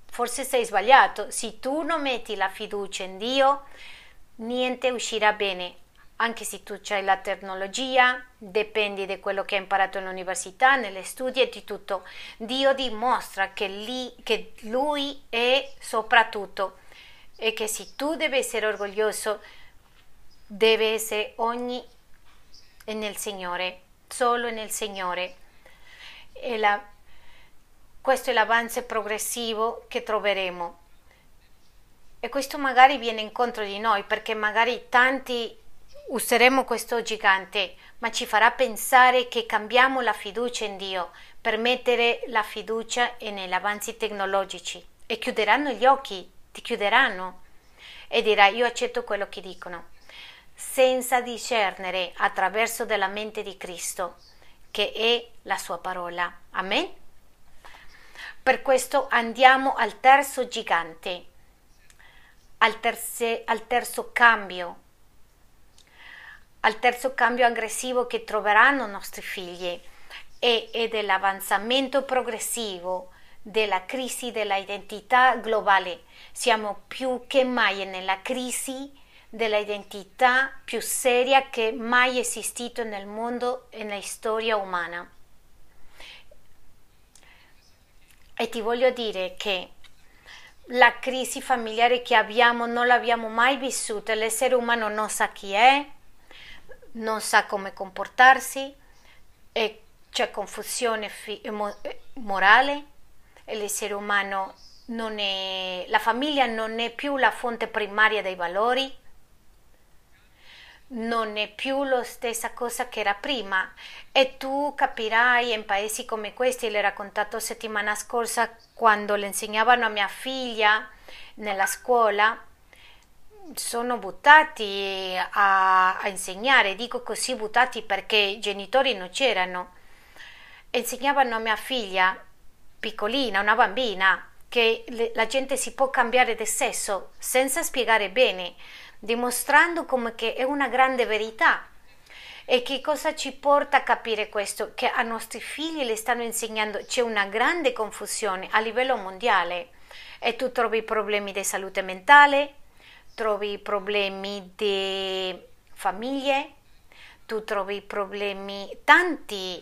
S1: forse sei sbagliato se tu non metti la fiducia in Dio niente uscirà bene anche se tu hai la tecnologia, dipendi da quello che hai imparato all'università, nelle studi e di tutto. Dio dimostra che, lì, che Lui è soprattutto e che se tu devi essere orgoglioso, deve essere ogni nel Signore, solo nel Signore. E la, questo è l'avanzo progressivo che troveremo. E questo magari viene incontro di noi perché magari tanti useremo questo gigante, ma ci farà pensare che cambiamo la fiducia in Dio per mettere la fiducia negli avanzi tecnologici e chiuderanno gli occhi, ti chiuderanno e dirai io accetto quello che dicono, senza discernere attraverso della mente di Cristo, che è la sua parola. Amen? Per questo andiamo al terzo gigante, al, terze, al terzo cambio al terzo cambio aggressivo che troveranno i nostri figli e, e dell'avanzamento progressivo della crisi dell'identità globale. Siamo più che mai nella crisi dell'identità più seria che mai esistito nel mondo e nella storia umana. E ti voglio dire che la crisi familiare che abbiamo non l'abbiamo mai vissuta, l'essere umano non sa chi è, non sa come comportarsi c'è confusione morale l'essere umano non è, la famiglia non è più la fonte primaria dei valori, non è più la stessa cosa che era prima. E tu capirai in paesi come questi, l'ho raccontato settimana scorsa quando le insegnavano a mia figlia nella scuola, sono buttati a, a, insegnare, dico così buttati perché i genitori non c'erano. Insegnavano a mia figlia, piccolina, una bambina, che le, la gente si può cambiare di sesso senza spiegare bene, dimostrando come che è una grande verità. E che cosa ci porta a capire questo? Che a nostri figli le stanno insegnando, c'è una grande confusione a livello mondiale e tu trovi problemi di salute mentale, trovi problemi di famiglie, tu trovi problemi, tanti,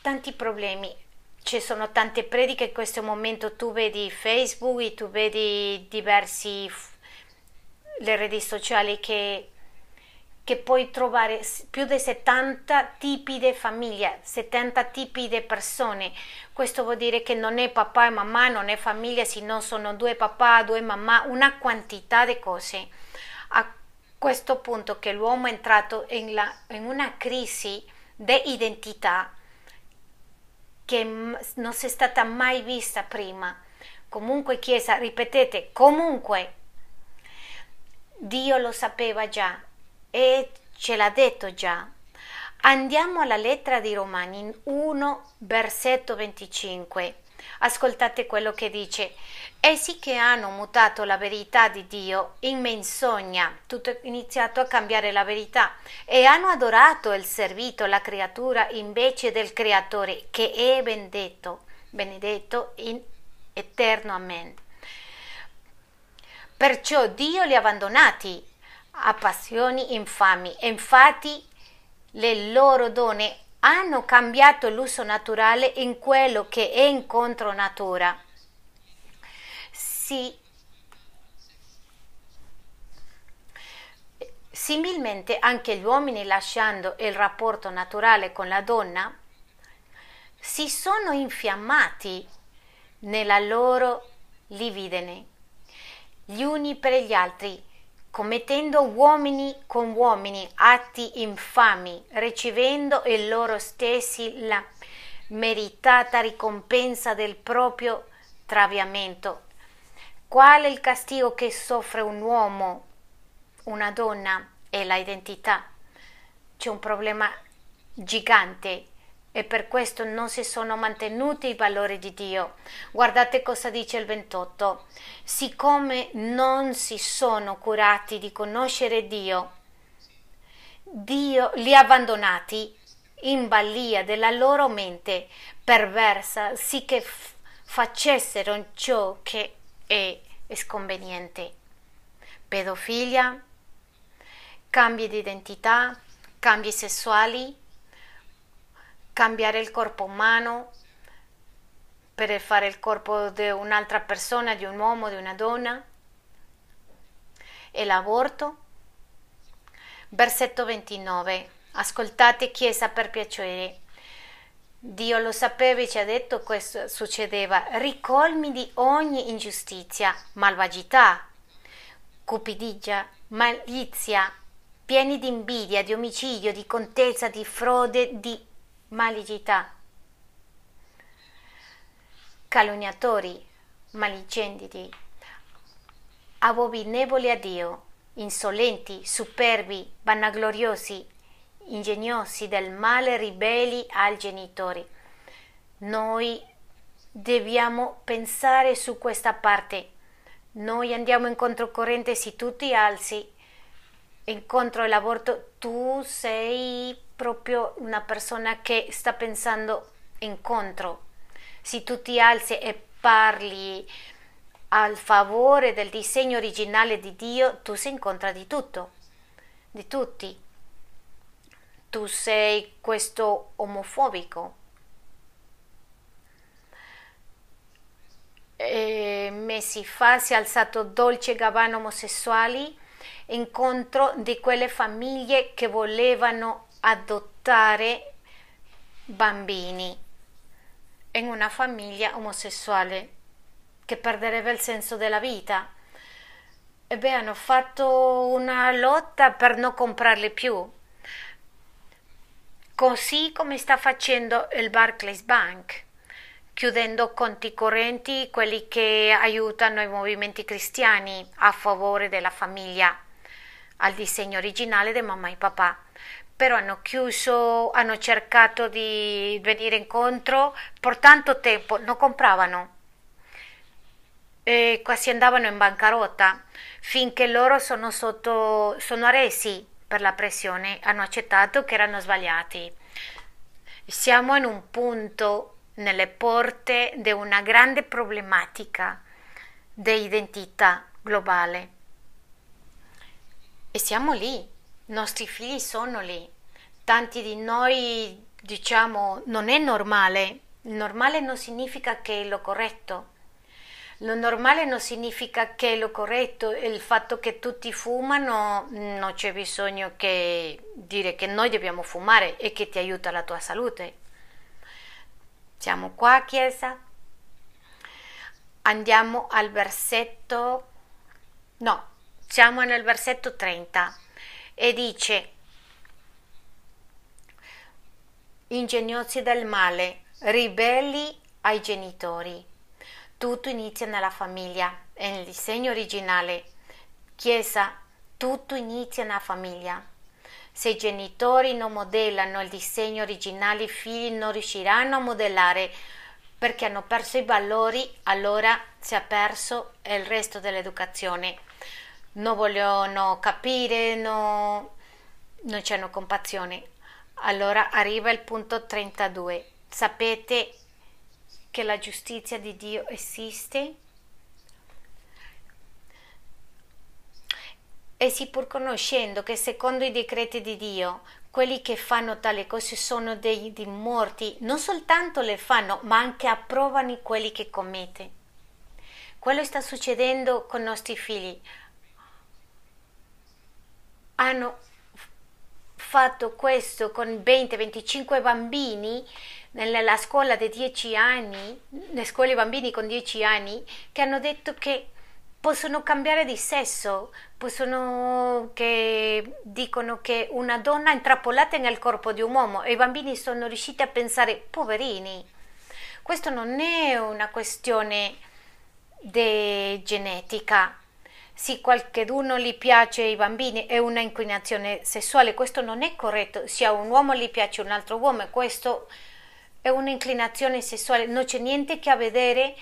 S1: tanti problemi. Ci sono tante prediche in questo momento, tu vedi Facebook tu vedi diversi le reti sociali che che puoi trovare più di 70 tipi di famiglia, 70 tipi di persone. Questo vuol dire che non è papà e mamma, non è famiglia, sino sono due papà, due mamma, una quantità di cose. A questo punto che l'uomo è entrato in, la, in una crisi di identità che non si è stata mai vista prima. Comunque Chiesa, ripetete, comunque Dio lo sapeva già e ce l'ha detto già. Andiamo alla lettera di Romani 1, versetto 25. Ascoltate quello che dice. Essi che hanno mutato la verità di Dio in menzogna, tutto è iniziato a cambiare la verità, e hanno adorato e servito la creatura invece del Creatore, che è benedetto, benedetto in eterno. Amen. Perciò Dio li ha abbandonati a passioni infami e infatti le loro donne hanno cambiato l'uso naturale in quello che è incontro natura. Si Similmente anche gli uomini lasciando il rapporto naturale con la donna si sono infiammati nella loro lividine gli uni per gli altri, commettendo uomini con uomini atti infami, ricevendo in loro stessi la meritata ricompensa del proprio traviamento. Qual è il castigo che soffre un uomo, una donna? È l'identità. C'è un problema gigante e per questo non si sono mantenuti i valori di Dio. Guardate cosa dice il 28. Siccome non si sono curati di conoscere Dio, Dio li ha abbandonati in balia della loro mente perversa, sì che f- facessero ciò che è sconveniente. Pedofilia, cambi di identità, cambi sessuali, cambiare il corpo umano per fare il corpo di un'altra persona, di un uomo, di una donna. E l'aborto. Versetto 29. Ascoltate Chiesa per piacere. Dio lo sapeva e ci ha detto questo succedeva. Ricolmi di ogni ingiustizia, malvagità, cupidigia, malizia, pieni di invidia, di omicidio, di contesa, di frode, di malignità, calunniatori, maligenti, abominevoli a Dio, insolenti, superbi, vanagloriosi, ingegnosi del male, ribelli ai genitori. Noi dobbiamo pensare su questa parte. Noi andiamo in controcorrente se tu ti alzi incontro all'aborto, tu sei proprio una persona che sta pensando incontro. Se tu ti alzi e parli al favore del disegno originale di Dio, tu sei incontra di tutto, di tutti. Tu sei questo omofobico. E mesi fa si è alzato Dolce Gabbana omosessuali incontro di quelle famiglie che volevano adottare bambini in una famiglia omosessuale che perderebbe il senso della vita. E beh, hanno fatto una lotta per non comprarli più. Così come sta facendo il Barclays Bank, chiudendo conti correnti, quelli che aiutano i movimenti cristiani a favore della famiglia al disegno originale di mamma e papà però hanno chiuso, hanno cercato di venire incontro per tanto tempo, non compravano. E quasi andavano in bancarotta finché loro sono, sotto, sono arresi per la pressione, hanno accettato che erano sbagliati. Siamo in un punto nelle porte di una grande problematica di identità globale. E siamo lì, i nostri figli sono lì. Tanti di noi diciamo non è normale. Normale non significa che è lo corretto. Lo normale non significa che è lo corretto, il fatto che tutti fumano non c'è bisogno che dire che noi dobbiamo fumare e che ti aiuta la tua salute. Siamo qua, Chiesa. Andiamo al versetto... No, siamo nel versetto 30 e dice ingegnosi del male, ribelli ai genitori. Tutto inizia nella famiglia e nel disegno originale. Chiesa, tutto inizia nella famiglia. Se i genitori non modellano il disegno originale, i figli non riusciranno a modellare perché hanno perso i valori, allora si è perso il resto dell'educazione non vogliono capire, no, non c'hanno compassione. Allora arriva il punto 32. Sapete che la giustizia di Dio esiste? E sì pur conoscendo che secondo i decreti di Dio, quelli che fanno tale cose sono dei, dei morti, non soltanto le fanno, ma anche approvano quelli che commette. Quello sta succedendo con i nostri figli. Hanno fatto questo con 20-25 bambini nella scuola di 10 anni, le scuole bambini con 10 anni, che hanno detto che possono cambiare di sesso, possono che dicono che una donna è intrappolata nel corpo di un uomo e i bambini sono riusciti a pensare poverini. Questo non è una questione di genetica. Se qualcuno gli piace ai bambini è una inclinazione sessuale, questo non è corretto. Se a un uomo gli piace un altro uomo, questo è un'inclinazione sessuale, non c'è niente che a vedere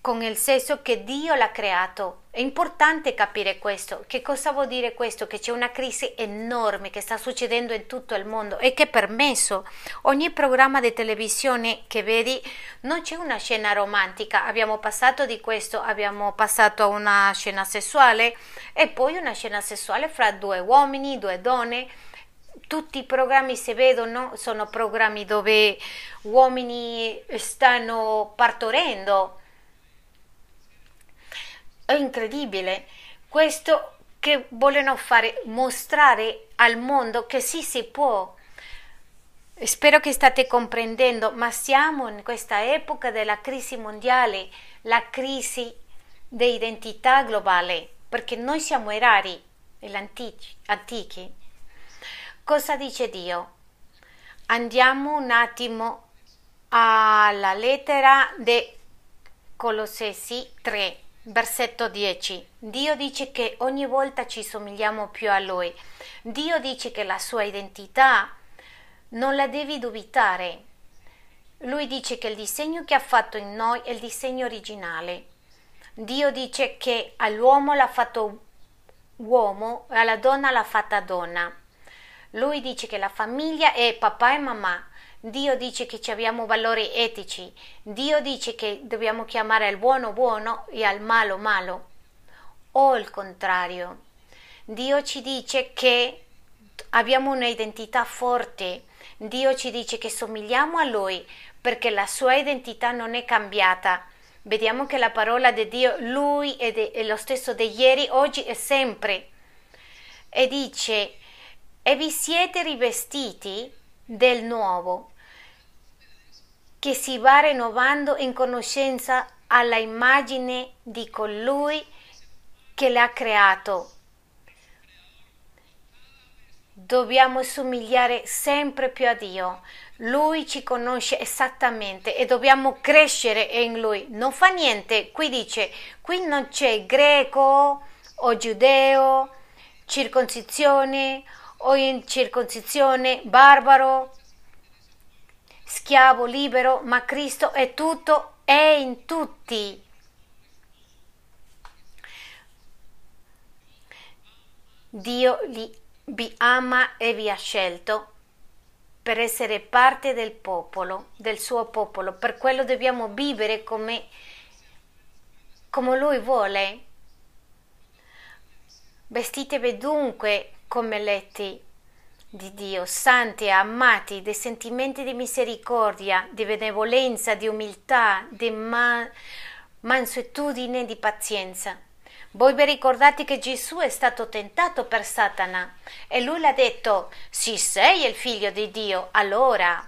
S1: con il sesso che Dio l'ha creato. È importante capire questo. Che cosa vuol dire questo? Che c'è una crisi enorme che sta succedendo in tutto il mondo e che è permesso. Ogni programma di televisione che vedi non c'è una scena romantica. Abbiamo passato di questo, abbiamo passato a una scena sessuale e poi una scena sessuale fra due uomini, due donne tutti i programmi si vedono sono programmi dove uomini stanno partorendo è incredibile questo che vogliono fare, mostrare al mondo che sì si può. Spero che state comprendendo, ma siamo in questa epoca della crisi mondiale, la crisi di identità globale, perché noi siamo erari, antichi. Cosa dice Dio? Andiamo un attimo alla lettera di Colossesi 3 Versetto 10. Dio dice che ogni volta ci somigliamo più a Lui. Dio dice che la sua identità non la devi dubitare. Lui dice che il disegno che ha fatto in noi è il disegno originale. Dio dice che all'uomo l'ha fatto uomo e alla donna l'ha fatta donna. Lui dice che la famiglia è papà e mamma. Dio dice che abbiamo valori etici, Dio dice che dobbiamo chiamare al buono buono e al malo malo, o il contrario. Dio ci dice che abbiamo un'identità forte, Dio ci dice che somigliamo a Lui perché la sua identità non è cambiata. Vediamo che la parola di Dio, Lui è, de, è lo stesso di ieri, oggi e sempre. E dice, e vi siete rivestiti del nuovo, che si va rinnovando in conoscenza alla immagine di colui che l'ha creato. Dobbiamo somigliare sempre più a Dio. Lui ci conosce esattamente e dobbiamo crescere in Lui. Non fa niente. Qui dice, qui non c'è greco o giudeo, circoncisione o incirconcisione, barbaro, schiavo, libero, ma Cristo è tutto e in tutti. Dio li, vi ama e vi ha scelto per essere parte del popolo, del suo popolo. Per quello dobbiamo vivere come, come Lui vuole. Vestitevi dunque come letti di Dio, santi e amati, dei sentimenti di misericordia, di benevolenza, di umiltà, di man- mansuetudine, di pazienza. Voi vi ricordate che Gesù è stato tentato per Satana e lui l'ha detto, se sei il figlio di Dio, allora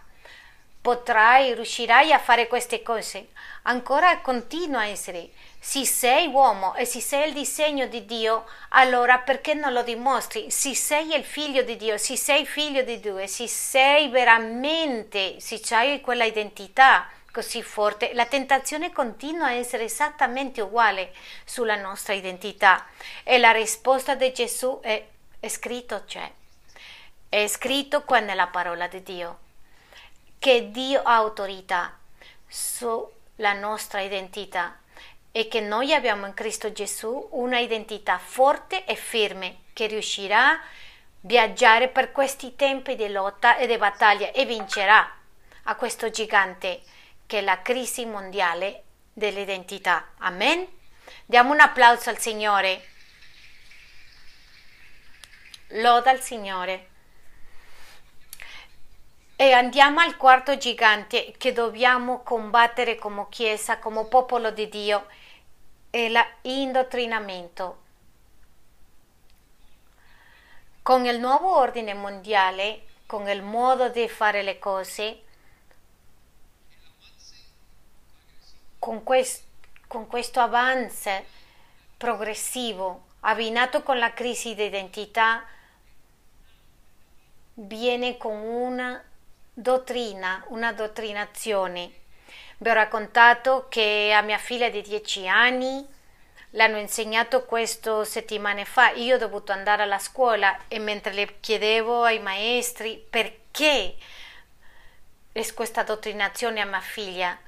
S1: potrai, riuscirai a fare queste cose. Ancora continua a essere. Se sei uomo e se sei il disegno di Dio, allora perché non lo dimostri? Se sei il figlio di Dio, se sei figlio di Dio, se sei veramente, se hai quella identità così forte, la tentazione continua a essere esattamente uguale sulla nostra identità. E la risposta di Gesù è, è scritto c'è. È scritto qua nella parola di Dio. Che Dio ha autorità sulla nostra identità e che noi abbiamo in Cristo Gesù una identità forte e firme che riuscirà a viaggiare per questi tempi di lotta e di battaglia e vincerà a questo gigante che è la crisi mondiale dell'identità. Amen? Diamo un applauso al Signore. Loda al Signore. E andiamo al quarto gigante che dobbiamo combattere come Chiesa, come popolo di Dio, è l'indottrinamento. Con il nuovo ordine mondiale, con il modo di fare le cose, con, quest, con questo avanzo progressivo abbinato con la crisi di identità, viene con una dottrina, una dottrinazione. Vi ho raccontato che a mia figlia di 10 anni l'hanno insegnato questo settimane fa. Io ho dovuto andare alla scuola e mentre le chiedevo ai maestri perché è questa dottrinazione a mia figlia,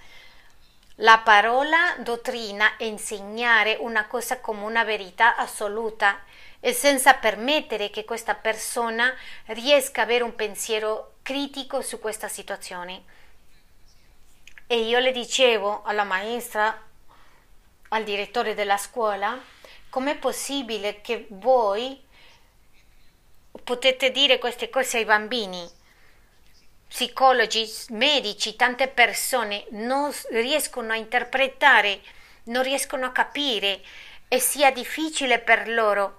S1: la parola dottrina è insegnare una cosa come una verità assoluta e senza permettere che questa persona riesca ad avere un pensiero critico su questa situazione. E io le dicevo alla maestra, al direttore della scuola, com'è possibile che voi potete dire queste cose ai bambini? psicologi, medici, tante persone non riescono a interpretare, non riescono a capire e sia difficile per loro.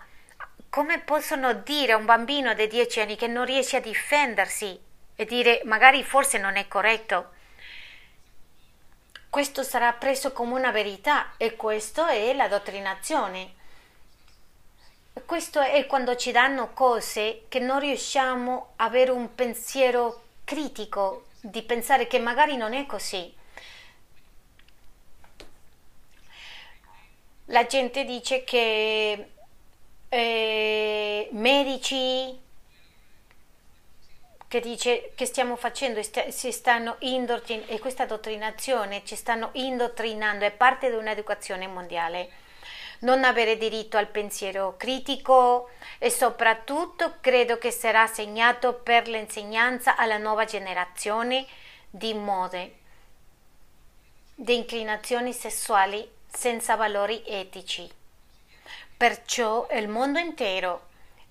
S1: Come possono dire a un bambino di 10 anni che non riesce a difendersi e dire magari forse non è corretto? Questo sarà preso come una verità e questo è la dottrinazione. Questo è quando ci danno cose che non riusciamo a avere un pensiero critico di pensare che magari non è così. La gente dice che eh, medici che dice che stiamo facendo si stanno indottrinando e questa dottrinazione ci stanno indottrinando è parte di un'educazione mondiale non avere diritto al pensiero critico e soprattutto credo che sarà segnato per l'insegnanza alla nuova generazione di mode, di inclinazioni sessuali senza valori etici. Perciò il mondo intero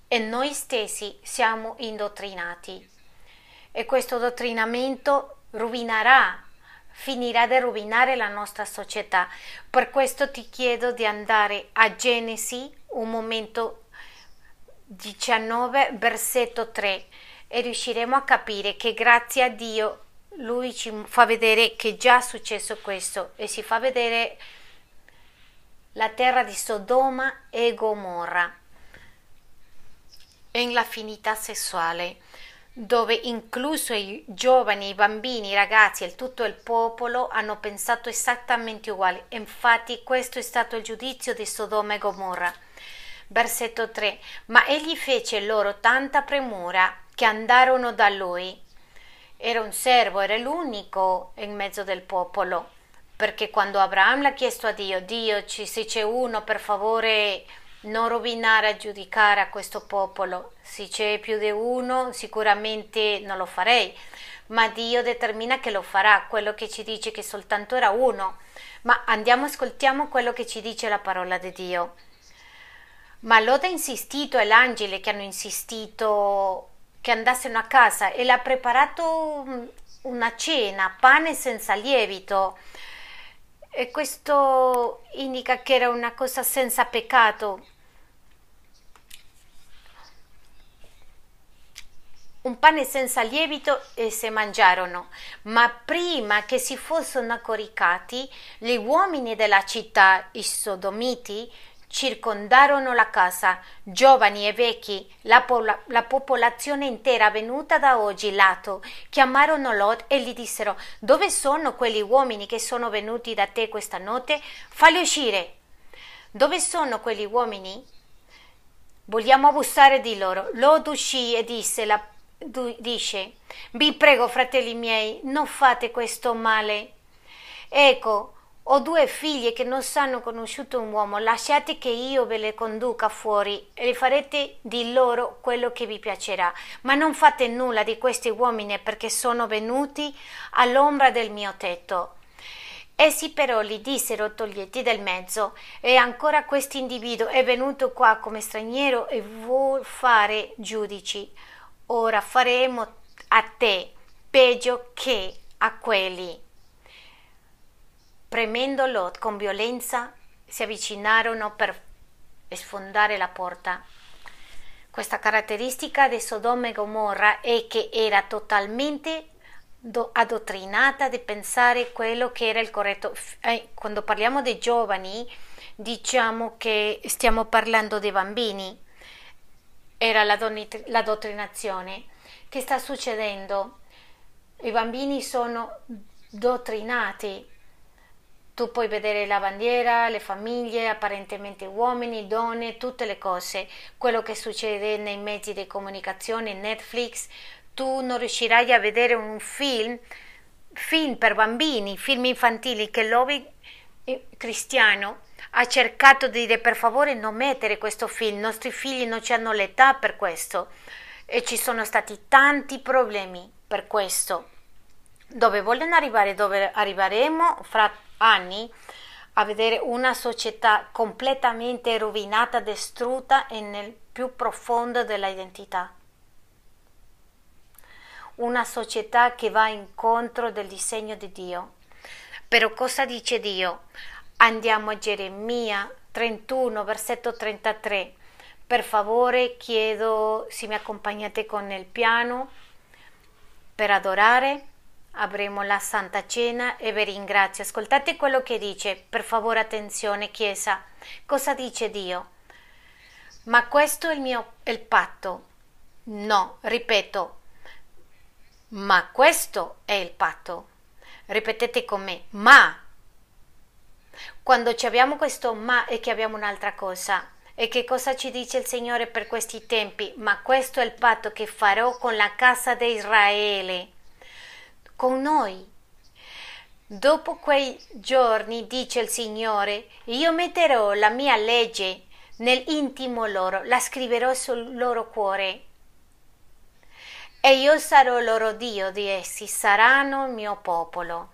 S1: e noi stessi siamo indottrinati e questo dottrinamento rovinerà finirà di rovinare la nostra società. Per questo ti chiedo di andare a Genesi, un momento 19, versetto 3, e riusciremo a capire che grazie a Dio lui ci fa vedere che è già successo questo e si fa vedere la terra di Sodoma e Gomorra e la finita sessuale dove incluso i giovani, i bambini, i ragazzi e tutto il popolo hanno pensato esattamente uguali. Infatti questo è stato il giudizio di Sodoma e Gomorra. Versetto 3. Ma egli fece loro tanta premura che andarono da lui. Era un servo, era l'unico in mezzo del popolo. Perché quando Abramo l'ha chiesto a Dio, Dio, se c'è uno, per favore non rovinare a giudicare a questo popolo. Se c'è più di uno, sicuramente non lo farei, ma Dio determina che lo farà, quello che ci dice che soltanto era uno. Ma andiamo, ascoltiamo quello che ci dice la parola di Dio. Ma Lot ha insistito e l'angelo che hanno insistito che andassero a casa e l'ha preparato una cena, pane senza lievito. E questo indica che era una cosa senza peccato, un pane senza lievito e se mangiarono, ma prima che si fossero coricati, gli uomini della città, i sodomiti, circondarono la casa, giovani e vecchi, la, pola, la, popolazione intera venuta da oggi lato, chiamarono Lot e gli dissero: Dove sono quegli uomini che sono venuti da te questa notte? Falli uscire. Dove sono quegli uomini? Vogliamo abusare di loro. Lot uscì e disse: La dice, vi prego fratelli miei, non fate questo male. Ecco, ho due figlie che non sanno conosciuto un uomo, lasciate che io ve le conduca fuori e farete di loro quello che vi piacerà, ma non fate nulla di questi uomini perché sono venuti all'ombra del mio tetto. Essi però gli dissero toglietti del mezzo e ancora questo individuo è venuto qua come straniero e vuol fare giudici. Ora faremo a te peggio che a quelli. Premendo Lot con violenza si avvicinarono per sfondare la porta. Questa caratteristica di Sodoma e Gomorra è che era totalmente addottrinata di pensare quello che era il corretto. Eh, quando parliamo di giovani, diciamo che stiamo parlando dei bambini. Era la, la dottrinazione. Che sta succedendo? I bambini sono dottrinati. Tu puoi vedere la bandiera, le famiglie, apparentemente uomini, donne, tutte le cose. Quello che succede nei mezzi di comunicazione, Netflix, tu non riuscirai a vedere un film, film per bambini, film infantili che l'Obi eh, cristiano ha cercato di dire per favore non mettere questo film, i nostri figli non hanno l'età per questo e ci sono stati tanti problemi per questo. Dove vogliono arrivare, dove arriveremo fra anni a vedere una società completamente rovinata, distrutta e nel più profondo dell'identità una società che va incontro del disegno di Dio. Però cosa dice Dio? Andiamo a Geremia 31, versetto 33. Per favore chiedo se mi accompagnate con il piano per adorare. Avremo la Santa Cena e vi ringrazio. Ascoltate quello che dice. Per favore attenzione Chiesa. Cosa dice Dio? Ma questo è il mio il patto. No, ripeto, ma questo è il patto. Ripetete con me, ma. Quando abbiamo questo ma è che abbiamo un'altra cosa. E che cosa ci dice il Signore per questi tempi? Ma questo è il patto che farò con la casa di Israele, con noi. Dopo quei giorni, dice il Signore, io metterò la mia legge nell'intimo loro, la scriverò sul loro cuore e io sarò loro Dio di essi, saranno il mio popolo.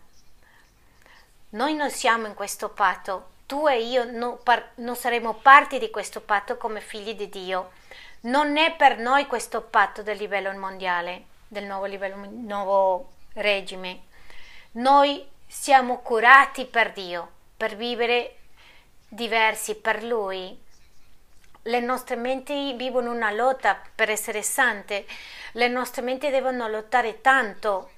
S1: Noi non siamo in questo patto, tu e io non, par- non saremo parte di questo patto come figli di Dio. Non è per noi questo patto del livello mondiale, del nuovo livello, nuovo regime. Noi siamo curati per Dio, per vivere diversi per Lui. Le nostre menti vivono una lotta per essere sante le nostre menti devono lottare tanto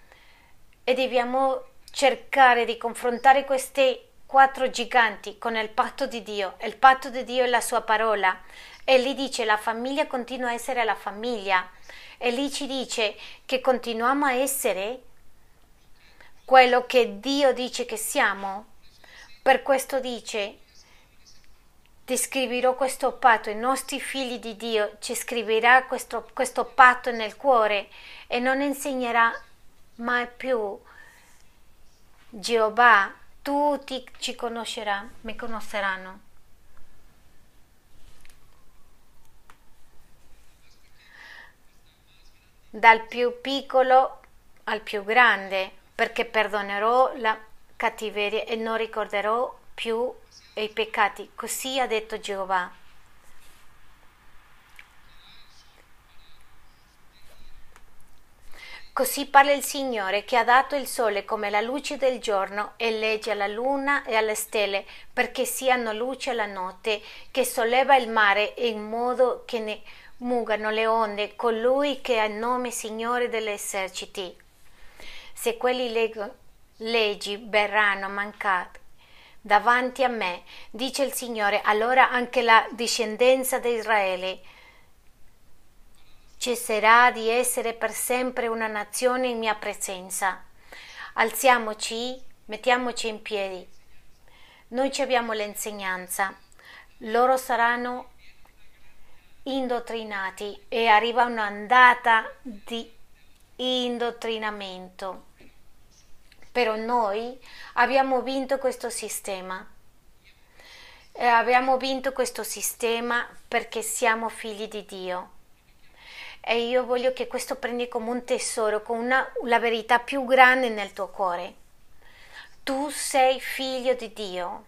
S1: e dobbiamo cercare di confrontare questi quattro giganti con il patto di Dio. Il patto di Dio è la sua parola. E lì dice la famiglia continua a essere la famiglia. E lì ci dice che continuiamo a essere quello che Dio dice che siamo. Per questo dice ti scriverò questo patto, i nostri figli di Dio ci scriverà questo, questo patto nel cuore e non insegnerà mai più Geova, tutti ci conoscerà, mi conosceranno. Dal più piccolo al più grande, perché perdonerò la cattiveria e non ricorderò più i peccati. Così ha detto Geova. Così parla il Signore che ha dato il sole come la luce del giorno e legge alla luna e alle stelle perché siano luce alla notte, che solleva il mare in modo che ne mugano le onde, colui che ha il nome Signore degli eserciti. Se quelli leggi verranno mancati, davanti a me, dice il Signore, allora anche la discendenza di Israele cesserà di essere per sempre una nazione in mia presenza. Alziamoci, mettiamoci in piedi. Noi ci abbiamo l'insegnanza, loro saranno indottrinati e arriva un'andata di indottrinamento però noi abbiamo vinto questo sistema. E abbiamo vinto questo sistema perché siamo figli di Dio. E io voglio che questo prendi come un tesoro, con una, la verità più grande nel tuo cuore. tu sei figlio di Dio.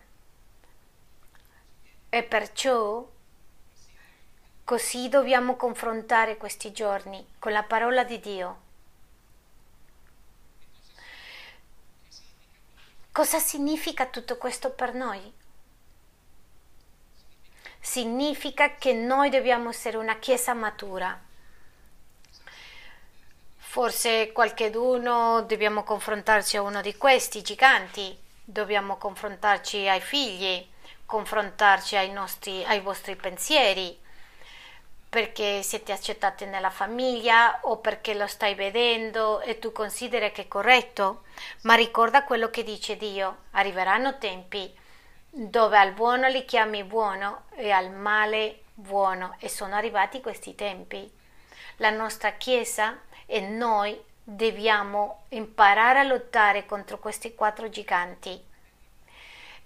S1: E perciò così dobbiamo confrontare questi giorni con la parola di Dio. Cosa significa tutto questo per noi? Significa che noi dobbiamo essere una chiesa matura. Forse qualcheduno dobbiamo confrontarci a uno di questi giganti, dobbiamo confrontarci ai figli, confrontarci ai, nostri, ai vostri pensieri, perché siete accettati nella famiglia o perché lo stai vedendo e tu consideri che è corretto, ma ricorda quello che dice Dio, arriveranno tempi dove al buono li chiami buono e al male buono. E sono arrivati questi tempi. La nostra Chiesa e noi dobbiamo imparare a lottare contro questi quattro giganti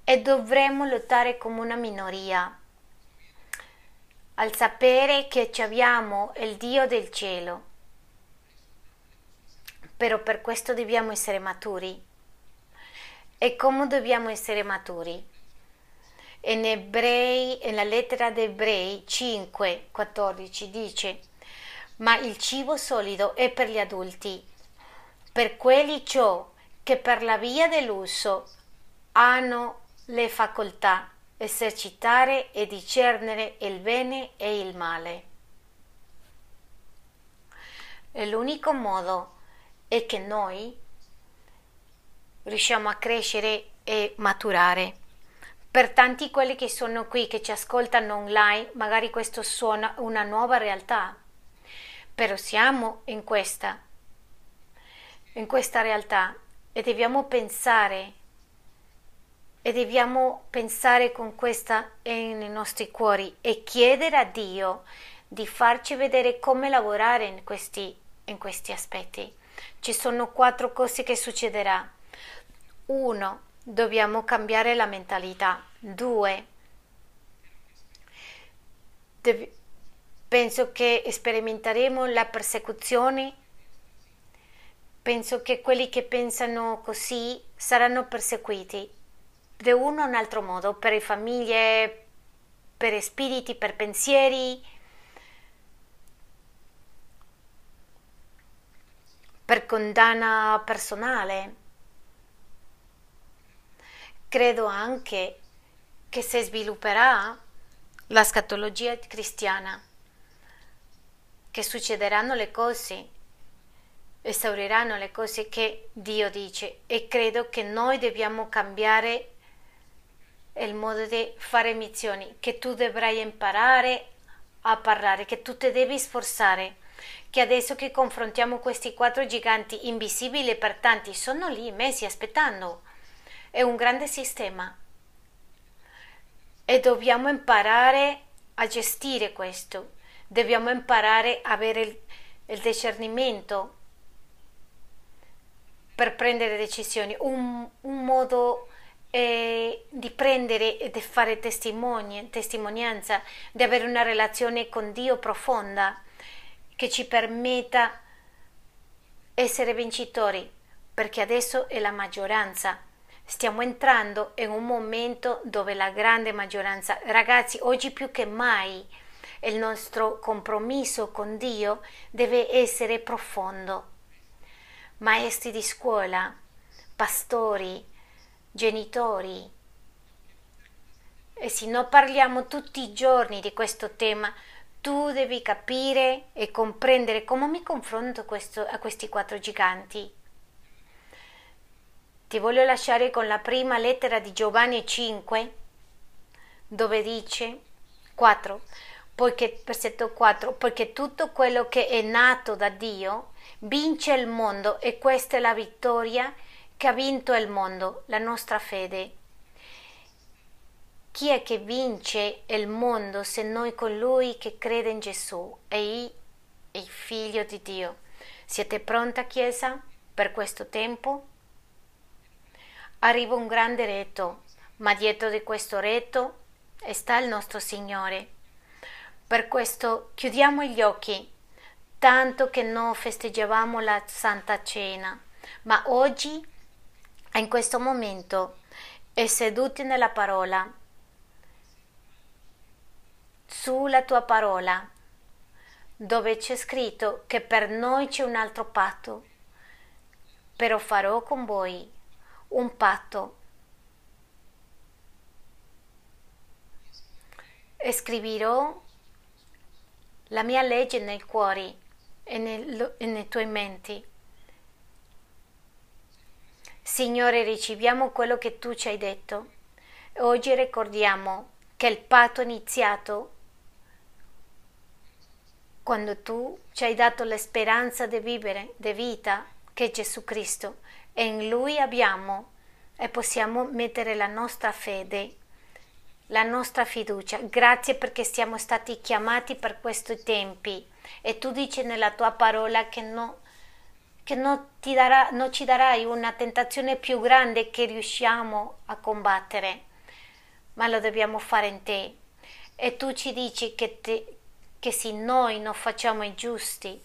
S1: e dovremmo lottare come una minoria, al sapere che abbiamo il Dio del cielo. Però per questo dobbiamo essere maturi. E come dobbiamo essere maturi? In Ebrei, nella lettera di Ebrei 5, 14 dice ma il cibo solido è per gli adulti, per quelli ciò che per la via dell'uso hanno le facoltà esercitare e discernere il bene e il male. L'unico modo è che noi riusciamo a crescere e maturare. Per tanti quelli che sono qui, che ci ascoltano online, magari questo suona una nuova realtà, però siamo in questa, in questa realtà e dobbiamo pensare e dobbiamo pensare con questa nei nostri cuori e chiedere a Dio di farci vedere come lavorare in questi, in questi aspetti. Ci sono quattro cose che succederà. Uno, dobbiamo cambiare la mentalità. Due, dev- penso che sperimenteremo la persecuzione. Penso che quelli che pensano così saranno perseguiti di uno o un altro modo, per famiglie, per spiriti, per pensieri, per condanna personale. Credo anche che si svilupperà la scatologia cristiana, che succederanno le cose esauriranno le cose che Dio dice e credo che noi dobbiamo cambiare il modo di fare missioni, che tu dovrai imparare a parlare, che tu ti devi sforzare, che adesso che confrontiamo questi quattro giganti invisibili per tanti, sono lì messi aspettando. È un grande sistema e dobbiamo imparare a gestire questo, dobbiamo imparare a avere il, il discernimento per prendere decisioni, un, un modo eh, di prendere e di fare testimonianza, di avere una relazione con Dio profonda che ci permetta essere vincitori, perché adesso è la maggioranza. Stiamo entrando in un momento dove la grande maggioranza, ragazzi, oggi più che mai il nostro compromesso con Dio deve essere profondo. Maestri di scuola, pastori, genitori. E se non parliamo tutti i giorni di questo tema, tu devi capire e comprendere come mi confronto questo, a questi quattro giganti. Ti voglio lasciare con la prima lettera di Giovanni 5, dove dice 4, poiché, versetto 4, poiché tutto quello che è nato da Dio vince il mondo e questa è la vittoria che ha vinto il mondo, la nostra fede. Chi è che vince il mondo se noi colui che crede in Gesù e il figlio di Dio? Siete pronta, Chiesa, per questo tempo? Arriva un grande retto, ma dietro di questo retto sta il nostro Signore. Per questo chiudiamo gli occhi, tanto che non festeggiavamo la Santa Cena, ma oggi in questo momento e seduti nella parola, sulla tua parola, dove c'è scritto che per noi c'è un altro patto, però farò con voi un patto. Scriverò la mia legge nei cuori e, nel, e nei tuoi menti. Signore, riceviamo quello che tu ci hai detto. Oggi ricordiamo che il patto è iniziato quando tu ci hai dato la speranza di vivere, di vita, che è Gesù Cristo, e in Lui abbiamo e possiamo mettere la nostra fede, la nostra fiducia. Grazie perché siamo stati chiamati per questi tempi e tu dici nella tua parola che no, che non, darà, non ci darai una tentazione più grande che riusciamo a combattere, ma lo dobbiamo fare in te. E tu ci dici che, te, che se noi non facciamo i giusti,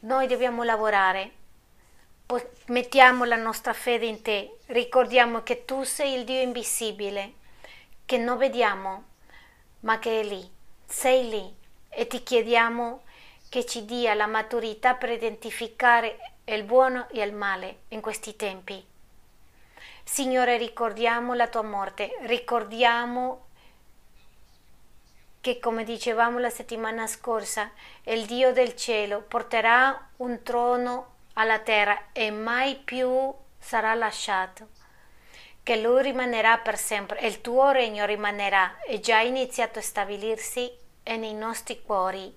S1: noi dobbiamo lavorare, mettiamo la nostra fede in te, ricordiamo che tu sei il Dio invisibile, che non vediamo, ma che è lì. Sei lì e ti chiediamo che ci dia la maturità per identificare il buono e il male in questi tempi. Signore, ricordiamo la tua morte, ricordiamo che, come dicevamo la settimana scorsa, il Dio del cielo porterà un trono alla terra e mai più sarà lasciato che lui rimanerà per sempre, il tuo regno rimanerà, è già iniziato a stabilirsi nei nostri cuori.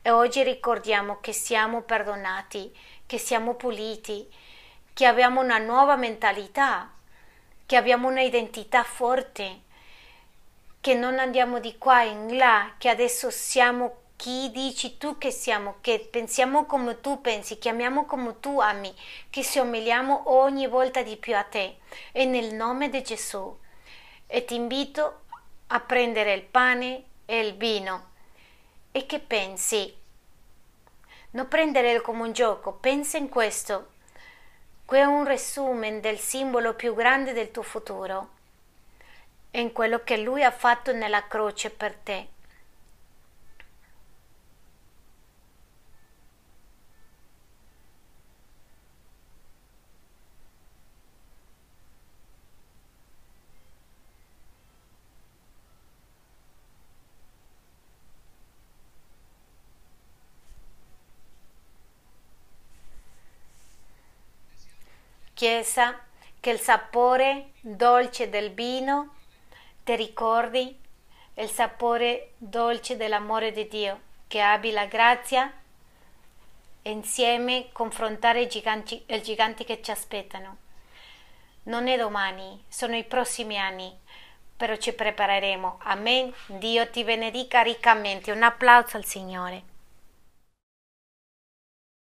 S1: E oggi ricordiamo che siamo perdonati, che siamo puliti, che abbiamo una nuova mentalità, che abbiamo un'identità forte, che non andiamo di qua in là, che adesso siamo chi dici tu che siamo, che pensiamo come tu pensi, che amiamo come tu ami, che somigliamo ogni volta di più a te. E nel nome di Gesù. E ti invito a prendere il pane e il vino. E che pensi? Non prendere come un gioco, pensa in questo. Qui è un resumen del simbolo più grande del tuo futuro, in quello che lui ha fatto nella croce per te. Chiesa, che il sapore dolce del vino ti ricordi il sapore dolce dell'amore di Dio, che abbi la grazia e insieme confrontare i giganti, i giganti che ci aspettano. Non è domani, sono i prossimi anni, però ci prepareremo. Amen. Dio ti benedica riccamente. Un applauso al Signore.